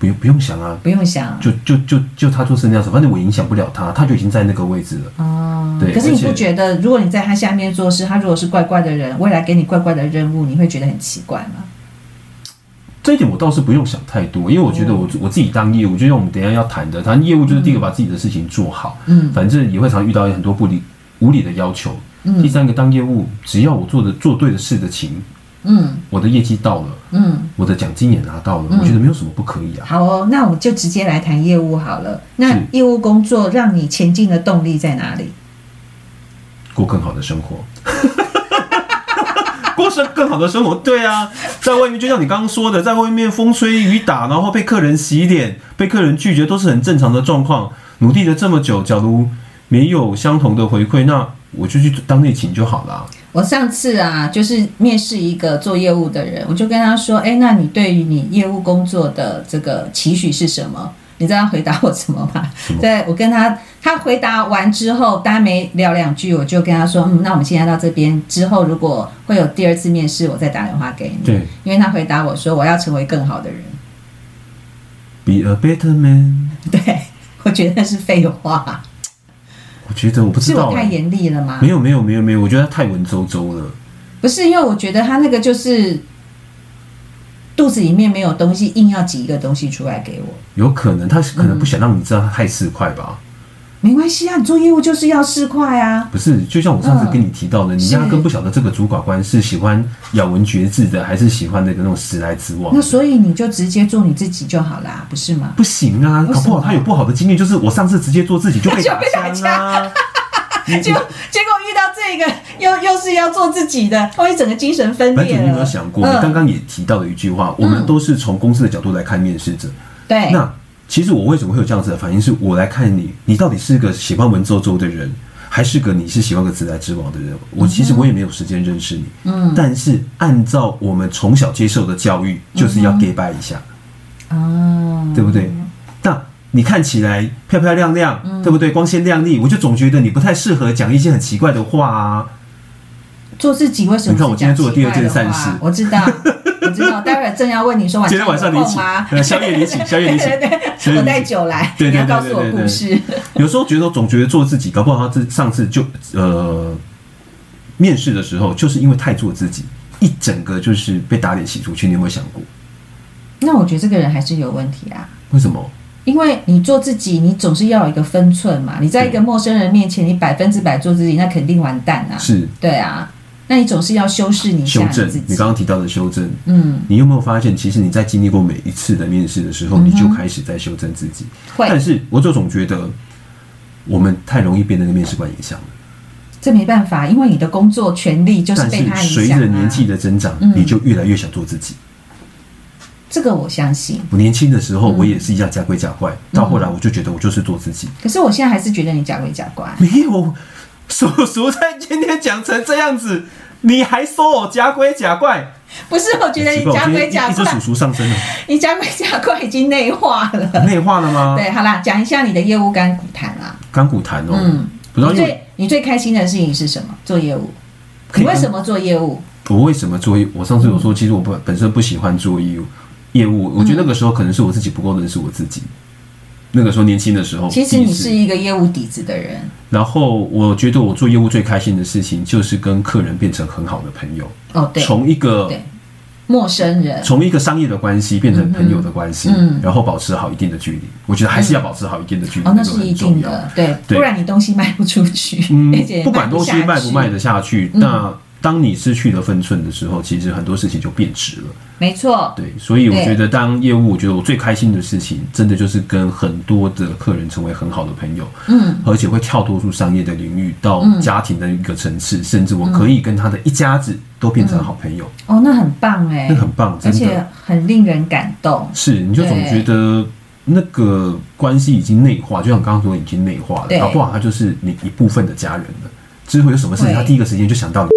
不用，不用想啊，不用想，就就就就他做事那样子，反正我影响不了他，他就已经在那个位置了。哦，对。可是你不觉得，如果你在他下面做事，他如果是怪怪的人，未来给你怪怪的任务，你会觉得很奇怪吗？这一点我倒是不用想太多，因为我觉得我我自己当业务，就像我们等一下要谈的，谈业务就是第一个把自己的事情做好，嗯，反正也会常遇到很多不理无理的要求，嗯，第三个当业务，只要我做的做对的事的情，嗯，我的业绩到了，嗯，我的奖金也拿到了，我觉得没有什么不可以啊。好哦，那我们就直接来谈业务好了。那业务工作让你前进的动力在哪里？过更好的生活。过上更好的生活，对啊，在外面就像你刚刚说的，在外面风吹雨打，然后被客人洗脸，被客人拒绝，都是很正常的状况。努力了这么久，假如没有相同的回馈，那我就去当内勤就好了。我上次啊，就是面试一个做业务的人，我就跟他说：“哎，那你对于你业务工作的这个期许是什么？”你知道他回答我什么吗？对，我跟他，他回答完之后，大家没聊两句，我就跟他说：“嗯，那我们现在到这边之后，如果会有第二次面试，我再打电话给你。”对，因为他回答我说：“我要成为更好的人。” Be a better man。对，我觉得那是废话。我觉得我不知道，是我太严厉了吗？没有，没有，没有，没有，我觉得他太文绉绉了。不是，因为我觉得他那个就是。肚子里面没有东西，硬要挤一个东西出来给我，有可能他是可能不想让你知道他太市侩吧？没关系啊，你做业务就是要市侩啊。不是，就像我上次跟你提到的，你压根不晓得这个主管官是喜欢咬文嚼字的，还是喜欢那个那种直来直往。那所以你就直接做你自己就好啦，不是吗？不行啊，搞不好他有不好的经验，就是我上次直接做自己就被 打枪啊。结果结果遇到这个，又又是要做自己的，万一整个精神分裂。你有没有想过？嗯、你刚刚也提到了一句话，我们都是从公司的角度来看面试者。对、嗯。那其实我为什么会有这样子的反应？是我来看你，你到底是个喜欢文绉绉的人，还是个你是喜欢个直来直往的人？我其实我也没有时间认识你。嗯。但是按照我们从小接受的教育，就是要给拜一下。哦、嗯。对不对？那。你看起来漂漂亮亮，嗯、对不对？光鲜亮丽，我就总觉得你不太适合讲一些很奇怪的话啊。做自己为什么？你看我今天做的第二件善事，我知道，我知道。待会儿正要问你说晚上有空吗？宵夜你请，宵夜你请，对对对，我带酒来，对对告诉我故事。有时候觉得总觉得做自己，搞不好他这上次就呃面试的时候，就是因为太做自己，一整个就是被打脸洗出去。你有没有想过？那我觉得这个人还是有问题啊。为什么？因为你做自己，你总是要有一个分寸嘛。你在一个陌生人面前，你百分之百做自己，那肯定完蛋啊。是，对啊。那你总是要修饰你修正。你刚刚提到的修正，嗯，你有没有发现，其实你在经历过每一次的面试的时候，你就开始在修正自己。会。但是我就总觉得，我们太容易被那个面试官影响了。这没办法，因为你的工作权利就是被他影响。随着年纪的增长，你就越来越想做自己。这个我相信。我年轻的时候，我也是一样假鬼假怪，到后来我就觉得我就是做自己。可是我现在还是觉得你假鬼假怪。没有，叔叔在今天讲成这样子，你还说我假鬼假怪？不是，我觉得你假鬼假怪。一直叔叔上身了。你假鬼假怪已经内化了。内化了吗？对，好啦，讲一下你的业务甘苦谈啊。甘苦谈哦。嗯。你最你最开心的事情是什么？做业务。你为什么做业务？我为什么做业务？我上次有说，其实我本本身不喜欢做业务。业务，我觉得那个时候可能是我自己不够认识我自己。那个时候年轻的时候，其实你是一个业务底子的人。然后我觉得我做业务最开心的事情就是跟客人变成很好的朋友。哦，对，从一个陌生人，从一个商业的关系变成朋友的关系，嗯，然后保持好一定的距离。我觉得还是要保持好一定的距离，哦，那是一定的，对，不然你东西卖不出去。嗯，不管东西卖不卖得下去，那。当你失去了分寸的时候，其实很多事情就变质了。没错，对，所以我觉得当业务，我觉得我最开心的事情，真的就是跟很多的客人成为很好的朋友，嗯，而且会跳脱出商业的领域到家庭的一个层次，嗯，甚至我可以跟他的一家子都变成好朋友。嗯，哦，那很棒哎，那很棒，真的，而且很令人感动。是，你就总觉得那个关系已经内化，就像刚刚说已经内化了，搞不好他就是你一部分的家人了。之后有什么事情，他第一个时间就想到你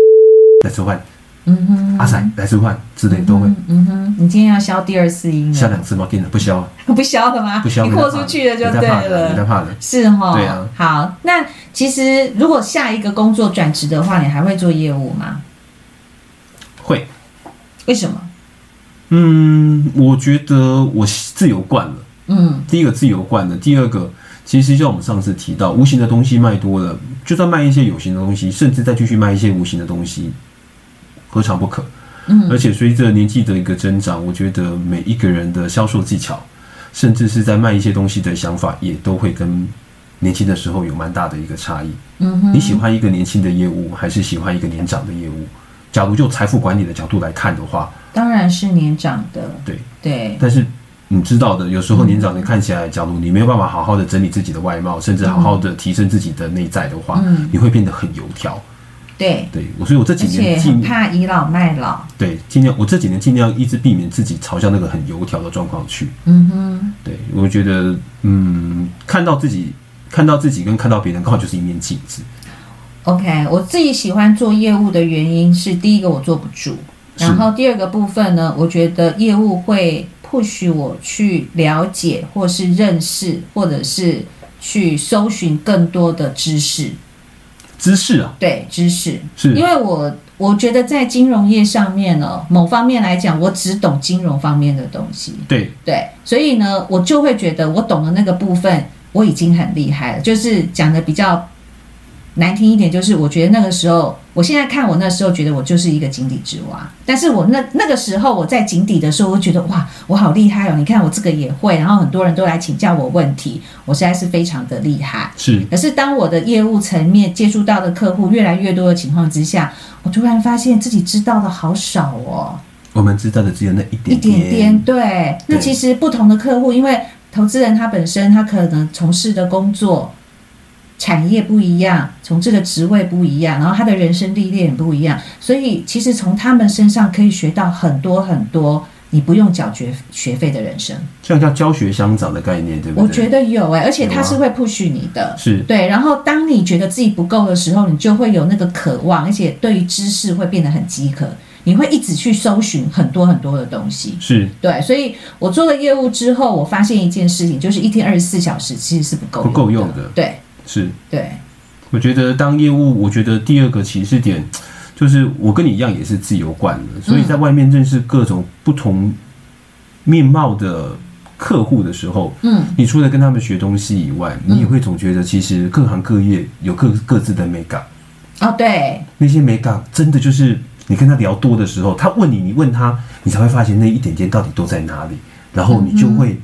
来吃饭，嗯哼，阿仔来吃饭之类都会，嗯哼，你今天要消第二次音，消两次吗？给你不消，不消 了吗？不消，你豁出去了就对了，你在怕的，是哈，对啊。好，那其实如果下一个工作转职的话，你还会做业务吗？会，为什么？嗯，我觉得我自由惯了，嗯，第一个自由惯了，第二个。其实就像我们上次提到，无形的东西卖多了，就算卖一些有形的东西，甚至再继续卖一些无形的东西，何尝不可？嗯，而且随着年纪的一个增长，我觉得每一个人的销售技巧，甚至是在卖一些东西的想法，也都会跟年轻的时候有蛮大的一个差异。嗯哼，你喜欢一个年轻的业务，还是喜欢一个年长的业务？假如就财富管理的角度来看的话，当然是年长的。对对，但是。你知道的，有时候年长的看起来，假如你没有办法好好的整理自己的外貌，甚至好好的提升自己的内在的话，嗯、你会变得很油条。对对，我所以我这几年尽怕倚老卖老。对，尽量我这几年尽量一直避免自己朝向那个很油条的状况去。嗯哼，对，我觉得嗯，看到自己看到自己跟看到别人刚好就是一面镜子。OK，我自己喜欢做业务的原因是，第一个我坐不住，然后第二个部分呢，我觉得业务会。或许我去了解，或是认识，或者是去搜寻更多的知识。知识啊，对，知识是因为我我觉得在金融业上面呢，某方面来讲，我只懂金融方面的东西。对对，所以呢，我就会觉得我懂的那个部分我已经很厉害了，就是讲的比较。难听一点，就是我觉得那个时候，我现在看我那时候觉得我就是一个井底之蛙。但是我那那个时候我在井底的时候，我觉得哇，我好厉害哦！你看我这个也会，然后很多人都来请教我问题，我实在是非常的厉害。是。可是当我的业务层面接触到的客户越来越多的情况之下，我突然发现自己知道的好少哦。我们知道的只有那一点点。一点点，对。那其实不同的客户，因为投资人他本身他可能从事的工作。产业不一样，从这个职位不一样，然后他的人生历练也不一样，所以其实从他们身上可以学到很多很多，你不用缴学学费的人生，这样叫教学相长的概念，对不对？我觉得有哎、欸，而且他是会 push 你的，是对。然后当你觉得自己不够的时候，你就会有那个渴望，而且对于知识会变得很饥渴，你会一直去搜寻很多很多的东西，是对。所以我做了业务之后，我发现一件事情，就是一天二十四小时其实是不够不够用的，对。是。对，我觉得当业务，我觉得第二个起始点就是我跟你一样也是自由惯了，所以在外面认识各种不同面貌的客户的时候，嗯，你除了跟他们学东西以外，你也会总觉得其实各行各业有各各自的美感。哦，对，那些美感真的就是你跟他聊多的时候，他问你，你问他，你才会发现那一点点到底都在哪里，然后你就会。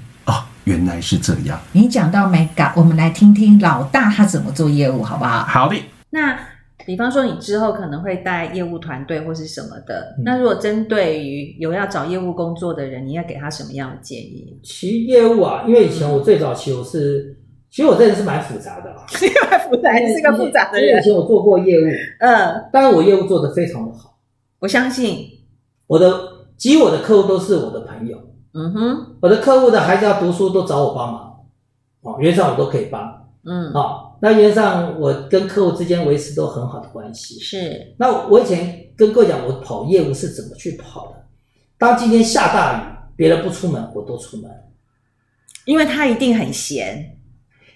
原来是这样。你讲到美感，我们来听听老大他怎么做业务，好不好？好的。那比方说，你之后可能会带业务团队或是什么的。嗯、那如果针对于有要找业务工作的人，你要给他什么样的建议？其业务啊，因为以前我最早期我是，其实我这人是蛮复杂的啊，是蛮复杂，是个复杂的人。以前我做过业务，嗯，当然我业务做得非常的好，我相信我的，其实我的客户都是我的朋友。嗯哼，我的客户的孩子要读书都找我帮忙，哦，原则上我都可以帮，嗯，好，那原则上我跟客户之间维持都很好的关系。是，那我以前跟各位讲，我跑业务是怎么去跑的？当今天下大雨，别人不出门，我都出门，因为他一定很闲。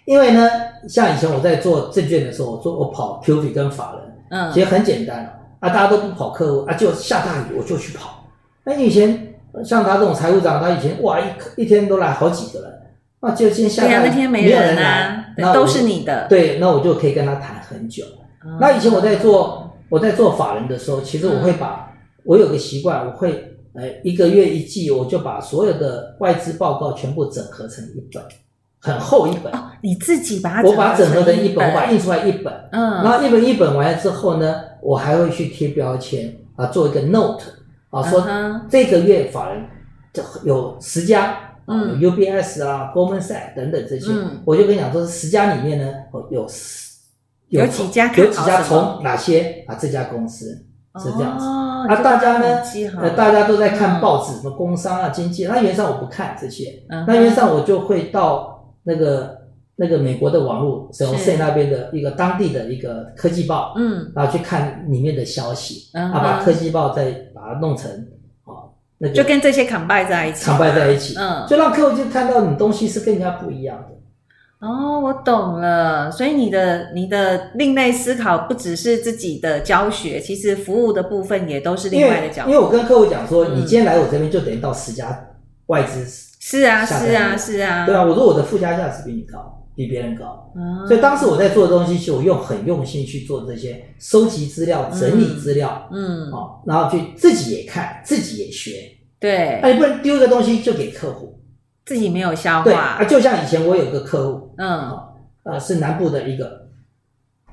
因为呢，像以前我在做证券的时候，我做我跑 QF 跟法人，嗯，其实很简单啊，大家都不跑客户啊，就下大雨我就去跑。那以前。像他这种财务长，他以前哇一一天都来好几个人，那就先下来，那天没人啊，那都是你的。对，那我就可以跟他谈很久。嗯、那以前我在做我在做法人的时候，其实我会把、嗯、我有个习惯，我会呃一个月一季，我就把所有的外资报告全部整合成一本，很厚一本。哦，你自己把它我把整合成一本，我把印出来一本。嗯，然后一本一本完了之后呢，我还会去贴标签啊，做一个 note 啊，说这个月法人就有十家，嗯，UBS 啊，Goldman Sachs 等等这些，嗯、我就跟你讲说，十家里面呢，有有有几家有几家从哪些？啊？这家公司是这样子。哦、啊，大家呢，呃，大家都在看报纸，什么工商啊、经济，那原则上我不看这些，嗯、那原则上我就会到那个。那个美国的网络，沈荣 C 那边的一个当地的一个科技报，嗯，然后去看里面的消息，嗯，啊，把科技报再把它弄成，哦，那就跟这些 combine 在一起，combine 在一起，嗯，就让客户就看到你东西是跟人家不一样的。哦，我懂了，所以你的你的另类思考不只是自己的教学，其实服务的部分也都是另外的角度。因为我跟客户讲说，你今天来我这边就等于到十家外资，是啊，是啊，是啊，对啊，我说我的附加价值比你高。比别人高，所以当时我在做的东西，其实我用很用心去做这些收集资料、整理资料，嗯，哦，然后去自己也看，自己也学，对，那你不能丢一个东西就给客户，自己没有消化，对啊，就像以前我有个客户，嗯，呃，是南部的一个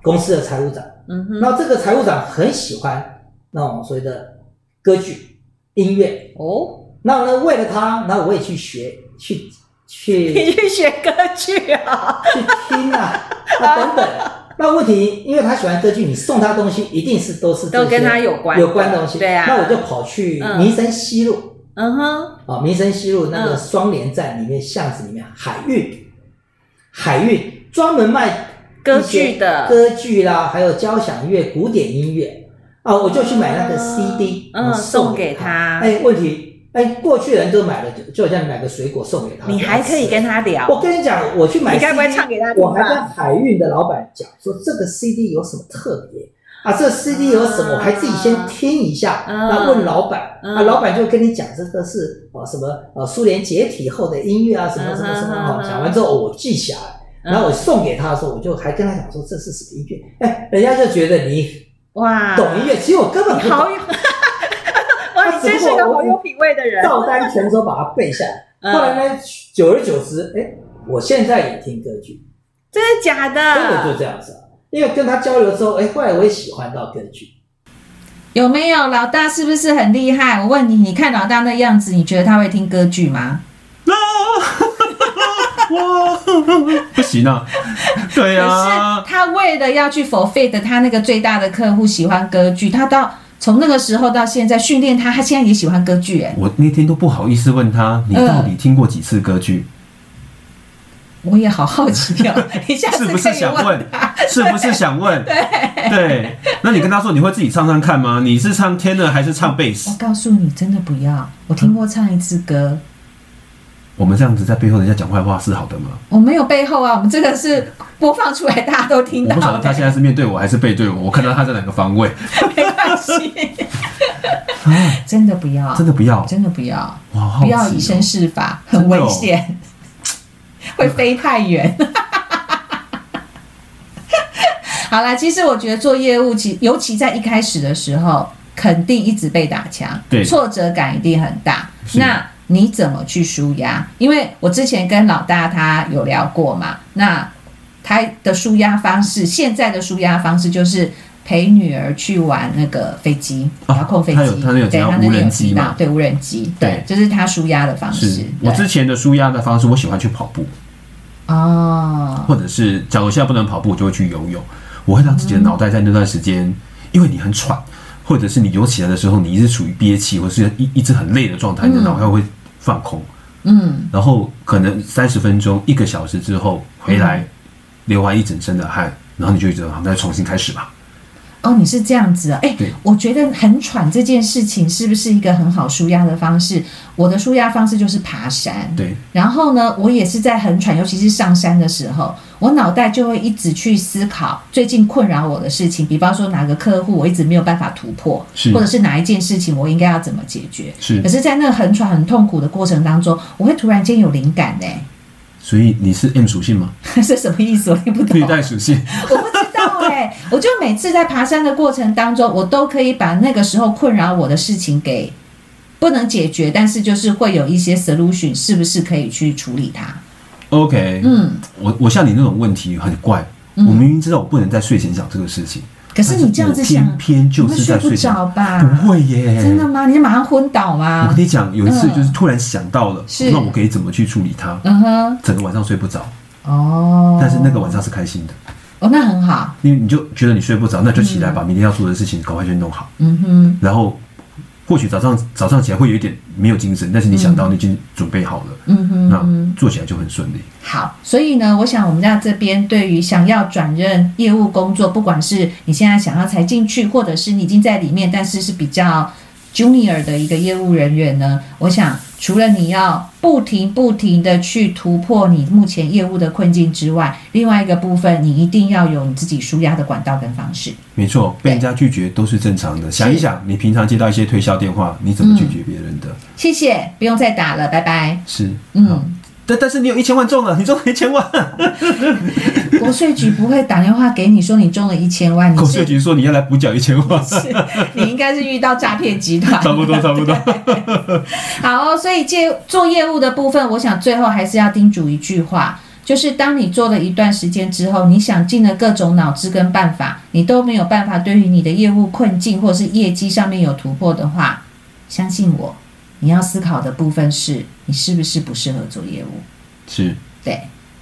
公司的财务长，嗯哼，那这个财务长很喜欢那种所谓的歌剧音乐，哦，那呢，为了他，然后我也去学去。去你 去学歌剧啊？去听啊，啊等等。那问题，因为他喜欢歌剧，你送他东西一定是都是都跟他有关有关东西。对啊。那我就跑去民生西路，嗯哼，啊，民生西路那个双联站里面巷子里面，海运，海运专门卖歌剧的歌剧啦，还有交响乐、古典音乐啊，我就去买那个 CD，嗯，送给他。哎，问题。哎，过去人都买了，就就好像你买个水果送给他。你还可以跟他聊。我跟你讲，我去买 CD，你该不会唱给他听？我还跟海运的老板讲说，这个 CD 有什么特别啊？这个 CD 有什么？我还自己先听一下，啊问老板啊，老板就跟你讲这个是啊什么呃苏联解体后的音乐啊什么什么什么哈。讲完之后我记下来，然后我送给他的时候，我就还跟他讲说这是什么音乐？哎，人家就觉得你哇懂音乐，其实我根本不懂。真是个好有品味的人，照单全收把它背下来。嗯、后来呢，久而久之，哎，我现在也听歌剧，真的假的？真的就这样子啊！因为跟他交流之后，哎，后来我也喜欢到歌剧。有没有老大？是不是很厉害？我问你，你看老大那样子，你觉得他会听歌剧吗？哇，不行啊！对啊，可是他为了要去 fulfill 他那个最大的客户喜欢歌剧，他到。从那个时候到现在训练他，他现在也喜欢歌剧哎。我那天都不好意思问他，你到底听过几次歌剧？我也好好奇哦，你下次是不是想问？是不是想问？对对，那你跟他说你会自己唱唱看吗？你是唱 tenor 还是唱贝斯？我告诉你，真的不要。我听过唱一次歌。我们这样子在背后人家讲坏话是好的吗？我没有背后啊，我们这个是播放出来，大家都听到。我不晓得他现在是面对我还是背对我，我看到他在哪个方位。没关系，真的不要，真的不要，真的不要，哇，不要以身试法，很危险，哦、会飞太远。好啦，其实我觉得做业务，其尤其在一开始的时候，肯定一直被打枪，对，挫折感一定很大。那你怎么去舒压？因为我之前跟老大他有聊过嘛，那他的舒压方式，现在的舒压方式就是陪女儿去玩那个飞机，遥控飞机，对，他那无人机嘛，对，无人机，对，这是他舒压的方式。我之前的舒压的方式，我喜欢去跑步，哦，或者是假如现在不能跑步，我就会去游泳。我会让自己的脑袋在那段时间，因为你很喘，或者是你游起来的时候，你一直处于憋气，或者是一一直很累的状态，你的脑袋会。放空，嗯，然后可能三十分钟、一个小时之后回来，流完一整身的汗，然后你就觉得好，那重新开始吧。哦，你是这样子啊？哎，对我觉得很喘这件事情是不是一个很好舒压的方式？我的舒压方式就是爬山。对，然后呢，我也是在很喘，尤其是上山的时候，我脑袋就会一直去思考最近困扰我的事情，比方说哪个客户我一直没有办法突破，是或者是哪一件事情我应该要怎么解决？是。可是，在那个很喘、很痛苦的过程当中，我会突然间有灵感呢。所以你是 M 属性吗？是什么意思？我听不懂。绿带属性。我不知道哎、欸，我就每次在爬山的过程当中，我都可以把那个时候困扰我的事情给不能解决，但是就是会有一些 solution，是不是可以去处理它？OK，嗯，我我像你那种问题很怪，我明明知道我不能在睡前想这个事情，可是你这样子想，偏偏就是在睡，睡不着吧？不会耶，真的吗？你就马上昏倒吗？我跟你讲，有一次就是突然想到了，嗯、那我可以怎么去处理它？嗯哼，整个晚上睡不着。哦，但是那个晚上是开心的。哦，那很好。因为你就觉得你睡不着，那就起来把明天要做的事情赶快去弄好。嗯哼，然后。或许早上早上起来会有一点没有精神，但是你想到你已经准备好了，嗯哼，那做起来就很顺利。好，所以呢，我想我们在这边对于想要转任业务工作，不管是你现在想要才进去，或者是你已经在里面，但是是比较 junior 的一个业务人员呢，我想。除了你要不停不停的去突破你目前业务的困境之外，另外一个部分，你一定要有你自己舒压的管道跟方式。没错，被人家拒绝都是正常的。想一想，你平常接到一些推销电话，你怎么拒绝别人的？谢谢，不用再打了，拜拜。是，嗯。但但是你有一千万中了，你中了一千万。国税局不会打电话给你说你中了一千万。国税局说你要来补缴一千万。是，你应该是遇到诈骗集团。差不多，差不多。好哦，所以借做业务的部分，我想最后还是要叮嘱一句话，就是当你做了一段时间之后，你想尽了各种脑汁跟办法，你都没有办法对于你的业务困境或是业绩上面有突破的话，相信我。你要思考的部分是你是不是不适合做业务？是，对，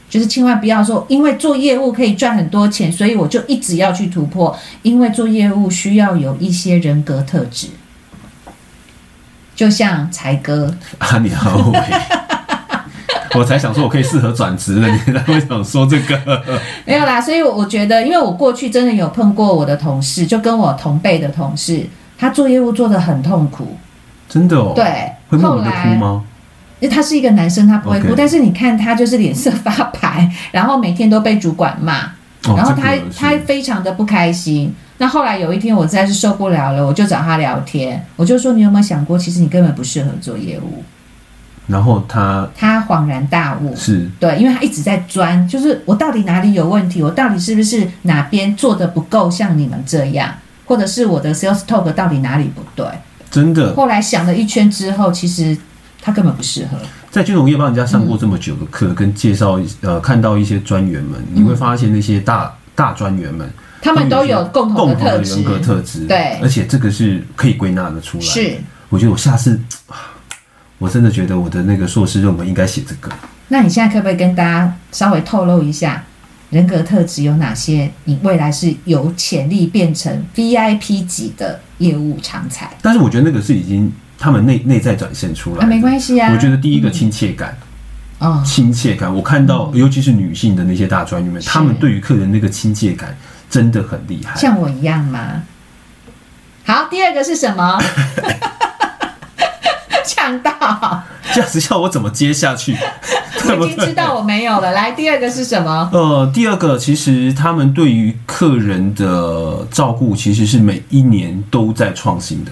就是千万不要说，因为做业务可以赚很多钱，所以我就一直要去突破。因为做业务需要有一些人格特质，就像才哥啊，你好，我才想说，我可以适合转职了，你才会想说这个？没有啦，所以我觉得，因为我过去真的有碰过我的同事，就跟我同辈的同事，他做业务做得很痛苦。真的哦，对，会莫名的哭吗？因为他是一个男生，他不会哭，Okay. 但是你看他就是脸色发白，然后每天都被主管骂，哦、然后他他非常的不开心。那后来有一天我实在是受不了了，我就找他聊天，我就说，你有没有想过，其实你根本不适合做业务？然后他他恍然大悟，是对，因为他一直在钻，就是我到底哪里有问题？我到底是不是哪边做的不够像你们这样？或者是我的 sales talk 到底哪里不对？真的，后来想了一圈之后，其实他根本不适合。在金融业帮人家上过这么久的课，嗯、跟介绍呃，看到一些专员们，你会发现那些大、嗯、大专员们，他们都有共同的特质，人格特质。对，而且这个是可以归纳的出来。是，我觉得我下次，我真的觉得我的那个硕士论文应该写这个。那你现在可不可以跟大家稍微透露一下？人格特质有哪些？你未来是有潜力变成 VIP 级的业务常才。但是我觉得那个是已经他们内内在展现出来。啊，没关系啊。我觉得第一个亲切感，哦，亲切感，我看到，尤其是女性的那些大专员们，他们对于客人那个亲切感真的很厉害。像我一样吗？好，第二个是什么？呛到。这样子叫我怎么接下去？我已经知道我没有了。来，第二个是什么？呃，第二个其实他们对于客人的照顾其实是每一年都在创新的，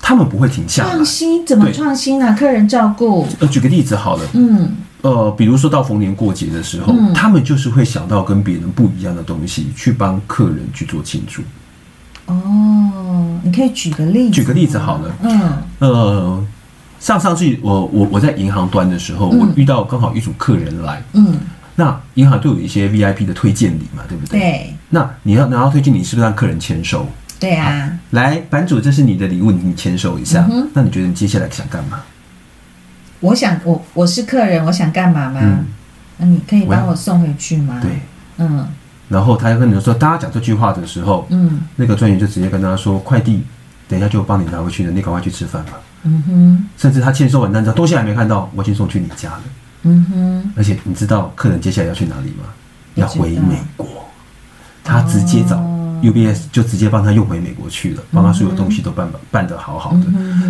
他们不会停下来。创新怎么创新呢？客人照顾，呃，举个例子好了，嗯，呃，比如说到逢年过节的时候，嗯，他们就是会想到跟别人不一样的东西，去帮客人去做庆祝。哦，你可以举个例子。举个例子好了，嗯，呃。上上次我我我在银行端的时候，嗯、我遇到刚好一组客人来，嗯，那银行都有一些 VIP 的推荐礼嘛，对不对？对。那你要拿到推荐礼，是不是让客人签收？对啊。来，版主，这是你的礼物，你签收一下。嗯、那你觉得你接下来想干嘛？我想，我我是客人，我想干嘛吗？嗯，那你可以帮我送回去吗？对，嗯。然后他就跟你说，大家讲这句话的时候，嗯，那个专员就直接跟他说，快递等一下就帮你拿回去了，你赶快去吃饭吧。嗯哼，甚至他签收完单之后，东西还没看到，我已经送去你家了。嗯哼，而且你知道客人接下来要去哪里吗？要回美国，他直接找 UBS 就直接帮他用回美国去了，帮他所有东西都办办得好好的。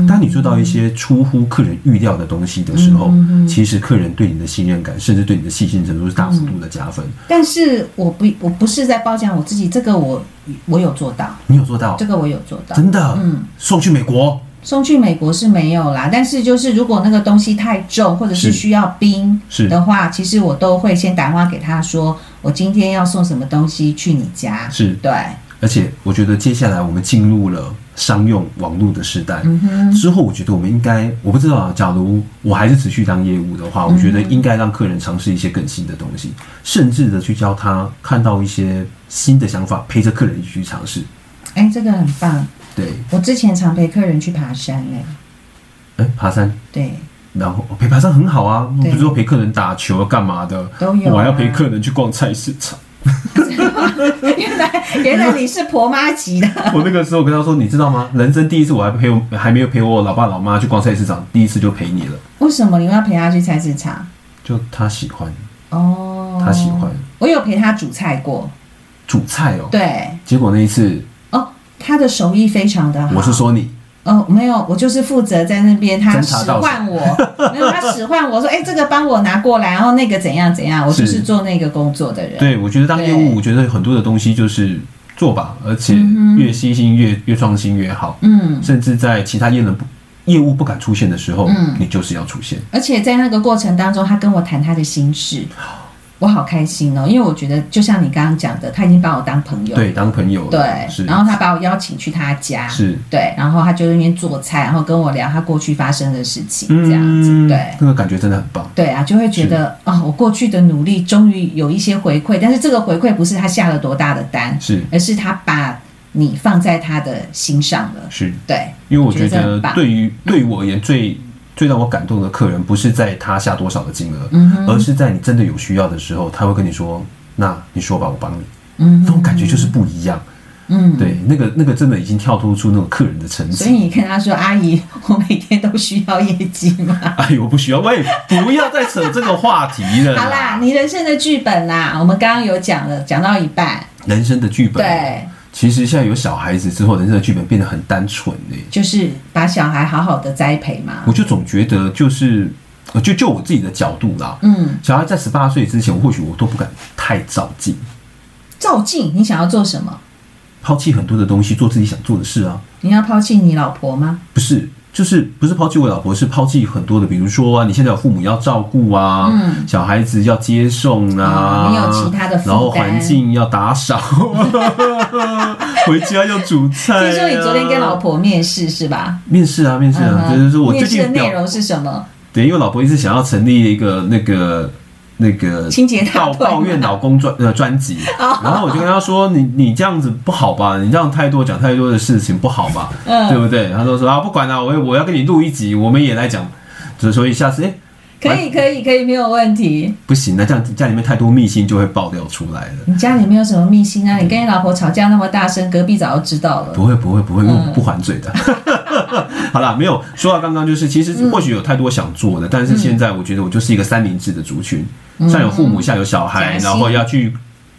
当你做到一些出乎客人预料的东西的时候，其实客人对你的信任感，甚至对你的细心程度是大幅度的加分。但是我不，我不是在褒奖我自己，这个我我有做到，你有做到，这个我有做到，真的，嗯，送去美国。送去美国是没有啦，但是就是如果那个东西太重，或者是需要冰的话，其实我都会先打电话给他说，我今天要送什么东西去你家。是，对。而且我觉得接下来我们进入了商用网络的时代，嗯、之后我觉得我们应该，我不知道啊，假如我还是持续当业务的话，我觉得应该让客人尝试一些更新的东西，嗯、甚至的去教他看到一些新的想法，陪着客人一起去尝试。哎、欸，这个很棒。对，我之前常陪客人去爬山、欸，哎，哎，爬山。对。然后陪爬山很好啊，不是说陪客人打球干嘛的，都有、啊。我还要陪客人去逛菜市场。原来原来你是婆妈级的。我那个时候跟他说，你知道吗？人生第一次我还陪我还没有陪我老爸老妈去逛菜市场，第一次就陪你了。为什么你要陪他去菜市场？就他喜欢哦，他喜欢。我有陪他煮菜过，煮菜哦。对。结果那一次哦，他的手艺非常的好。我是说你。哦，没有，我就是负责在那边，他使唤我，没有，他使唤我说，哎、欸，这个帮我拿过来，然后那个怎样怎样，我就是做那个工作的人。对，我觉得当业务，我觉得很多的东西就是做吧，而且越细心越越创新越好。嗯，甚至在其他业人不业务不敢出现的时候，嗯，你就是要出现。而且在那个过程当中，他跟我谈他的心事。我好开心哦，因为我觉得就像你刚刚讲的，他已经把我当朋友，对，当朋友，对，然后他把我邀请去他家，是，对，然后他就在那边做菜，然后跟我聊他过去发生的事情，这样子，对，那个感觉真的很棒，对啊，就会觉得哦，我过去的努力终于有一些回馈，但是这个回馈不是他下了多大的单，是，而是他把你放在他的心上了，是，对，因为我觉得对于对于我而言最。最让我感动的客人，不是在他下多少的金额，嗯，而是在你真的有需要的时候，他会跟你说：“那你说吧，我帮你。”嗯，那种感觉就是不一样。嗯，对，那个那个真的已经跳脱出那种客人的层次。所以你跟他说：“阿姨，我每天都需要业绩吗？” 阿姨，我不需要。喂，不要再扯这个话题了。好啦，你人生的剧本啦，我们刚刚有讲了，讲到一半。人生的剧本，对。其实现在有小孩子之后，人生的剧本变得很单纯呢。就是把小孩好好的栽培嘛。我就总觉得，就是就就我自己的角度啦，嗯，小孩在十八岁之前，或许我都不敢太照镜。照镜？你想要做什么？抛弃很多的东西，做自己想做的事啊。你要抛弃你老婆吗？不是。就是不是抛弃我老婆，是抛弃很多的，比如说啊，你现在有父母要照顾啊，嗯，小孩子要接送啊，没有其他的负担，然后环境要打扫，回家要煮菜啊。听说你昨天跟老婆面试是吧？面试啊，面试啊，嗯，就是说我最近的内容是什么？对，因为老婆一直想要成立一个那个。那个清洁抱抱怨老公专呃专辑，然后我就跟他说：“你你这样子不好吧？你这样太多讲太多的事情不好吧？嗯、对不对？”他都说：“啊，不管了，我我要跟你录一集，我们也来讲。”所以下次哎，可以可以可以没有问题。不行，那这样家里面太多秘辛就会爆掉出来了。你家里面有什么秘辛啊？你跟你老婆吵架那么大声，隔壁早就知道了。不会不会不会，因为我不还嘴的。嗯、好了，没有说到刚刚就是，其实或许有太多想做的，嗯、但是现在我觉得我就是一个三明治的族群。上有父母，下有小孩，然后要去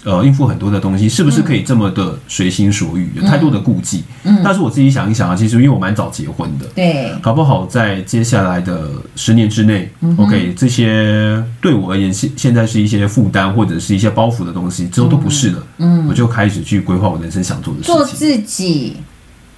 呃应付很多的东西，是不是可以这么的随心所欲？有太多的顾忌。嗯，但是我自己想一想啊，其实因为我蛮早结婚的，对，搞不好在接下来的十年之内，OK，这些对我而言现现在是一些负担或者是一些包袱的东西，之后都不是了。嗯，我就开始去规划我人生想做的事情，做自己。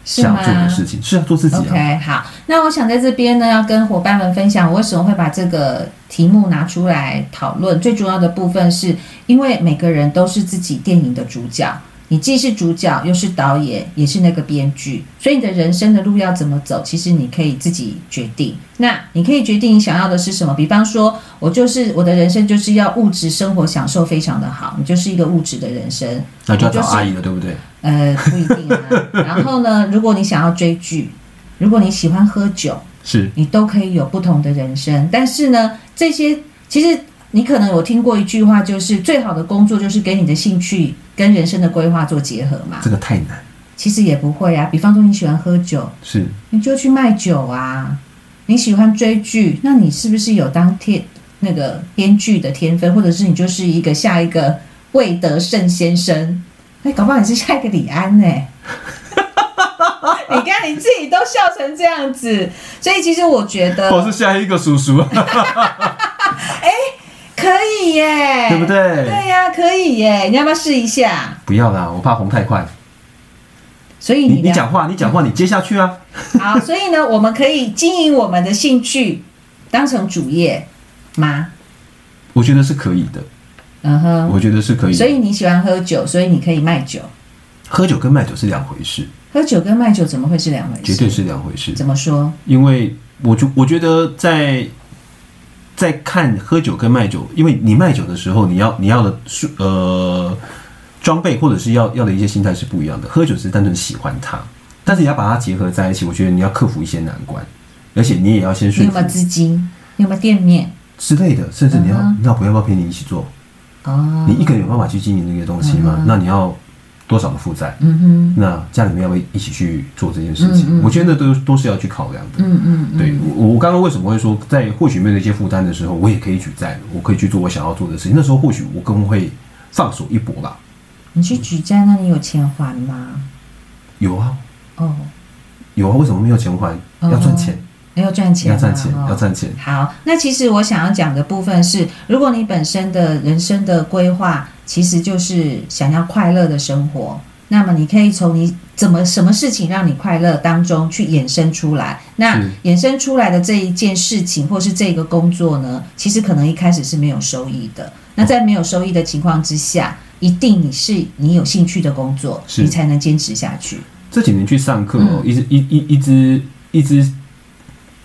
想做的事情是要做自己。OK，好，那我想在这边呢，要跟伙伴们分享，我为什么会把这个题目拿出来讨论。最主要的部分是因为每个人都是自己电影的主角，你既是主角，又是导演，也是那个编剧，所以你的人生的路要怎么走，其实你可以自己决定。那你可以决定你想要的是什么。比方说，我就是我的人生就是要物质生活享受非常的好，你就是一个物质的人生，那就要找阿姨了，对不对？呃，不一定啊。然后呢，如果你想要追剧，如果你喜欢喝酒，是你都可以有不同的人生。但是呢，这些其实你可能有听过一句话，就是最好的工作就是给你的兴趣跟人生的规划做结合嘛。这个太难。其实也不会啊。比方说你喜欢喝酒，是你就去卖酒啊。你喜欢追剧，那你是不是有当天那个编剧的天分，或者是你就是一个下一个魏德圣先生？哎，搞不好你是下一个李安呢？你看你自己都笑成这样子，所以其实我觉得我是下一个叔叔。哎，可以耶，对不对？对呀，可以耶。你要不要试一下？不要啦，我怕红太快。所以你你讲话，你讲话，你接下去啊。好，所以呢，我们可以经营我们的兴趣当成主业吗？我觉得是可以的。嗯哼，我觉得是可以。所以你喜欢喝酒，所以你可以卖酒。喝酒跟卖酒是两回事。喝酒跟卖酒怎么会是两回事？绝对是两回事。怎么说？因为我就我觉得在在看喝酒跟卖酒，因为你卖酒的时候，你要你要的呃装备或者是要要的一些心态是不一样的。喝酒是单纯喜欢它，但是你要把它结合在一起，我觉得你要克服一些难关，而且你也要先说服。你有没有资金？你有没有店面？之类的，甚至你要，那我要不要陪你一起做？哦，你一个人有办法去经营那些东西吗？那你要多少的负债？嗯哼，那家里面要不要一起去做这件事情？我觉得都都是要去考量的。嗯嗯，对我我刚刚为什么会说，在或许没有一些负担的时候，我也可以举债，我可以去做我想要做的事情。那时候或许我更会放手一搏吧。你去举债，那你有钱还吗？有啊。哦，有啊。为什么没有钱还？要赚钱。要赚钱，要赚钱，要赚钱。好，那其实我想要讲的部分是，如果你本身的人生的规划其实就是想要快乐的生活，那么你可以从你怎么什么事情让你快乐当中去衍生出来。那衍生出来的这一件事情或是这个工作呢，其实可能一开始是没有收益的。那在没有收益的情况之下，一定你是你有兴趣的工作，你才能坚持下去。这几年去上课哦，一直一一一直一直。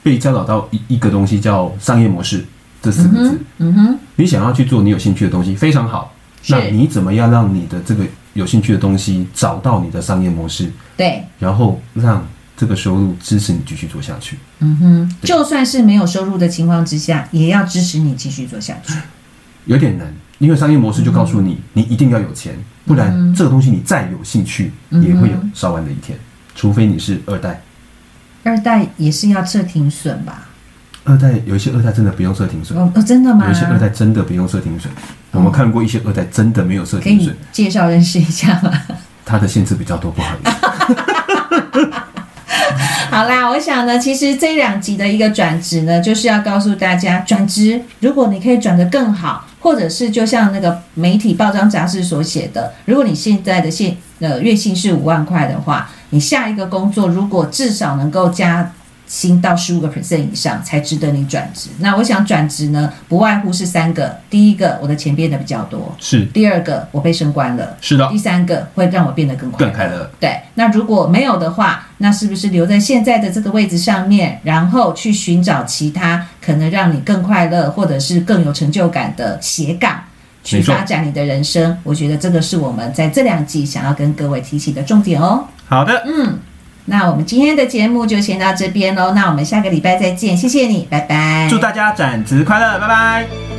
被教导到一一个东西叫商业模式这四个字，嗯哼，你想要去做你有兴趣的东西非常好，那你怎么样让你的这个有兴趣的东西找到你的商业模式？对，然后让这个收入支持你继续做下去。嗯哼，就算是没有收入的情况之下，也要支持你继续做下去。有点难，因为商业模式就告诉你，你一定要有钱，不然这个东西你再有兴趣也会有烧完的一天，除非你是二代。二代也是要设停损吧？二代有一些二代真的不用设停损哦，真的吗？有一些二代真的不用设停损，我们看过一些二代真的没有设停损，介绍认识一下吗？它的限制比较多，不好意思。好啦，我想呢，其实这两集的一个转职呢，就是要告诉大家，转职如果你可以转得更好，或者是就像那个媒体报章杂志所写的，如果你现在的现呃月薪是五万块的话。你下一个工作如果至少能够加薪到十五个 percent 以上，才值得你转职。那我想转职呢，不外乎是三个：第一个，我的钱变得比较多；是；第二个，我被升官了；是的；第三个，会让我变得更快乐。更快乐。对。那如果没有的话，那是不是留在现在的这个位置上面，然后去寻找其他可能让你更快乐或者是更有成就感的斜杠，去发展你的人生？我觉得这个是我们在这两季想要跟各位提起的重点哦。好的，嗯，那我们今天的节目就先到这边喽。那我们下个礼拜再见，谢谢你，拜拜。祝大家转职快乐，拜拜。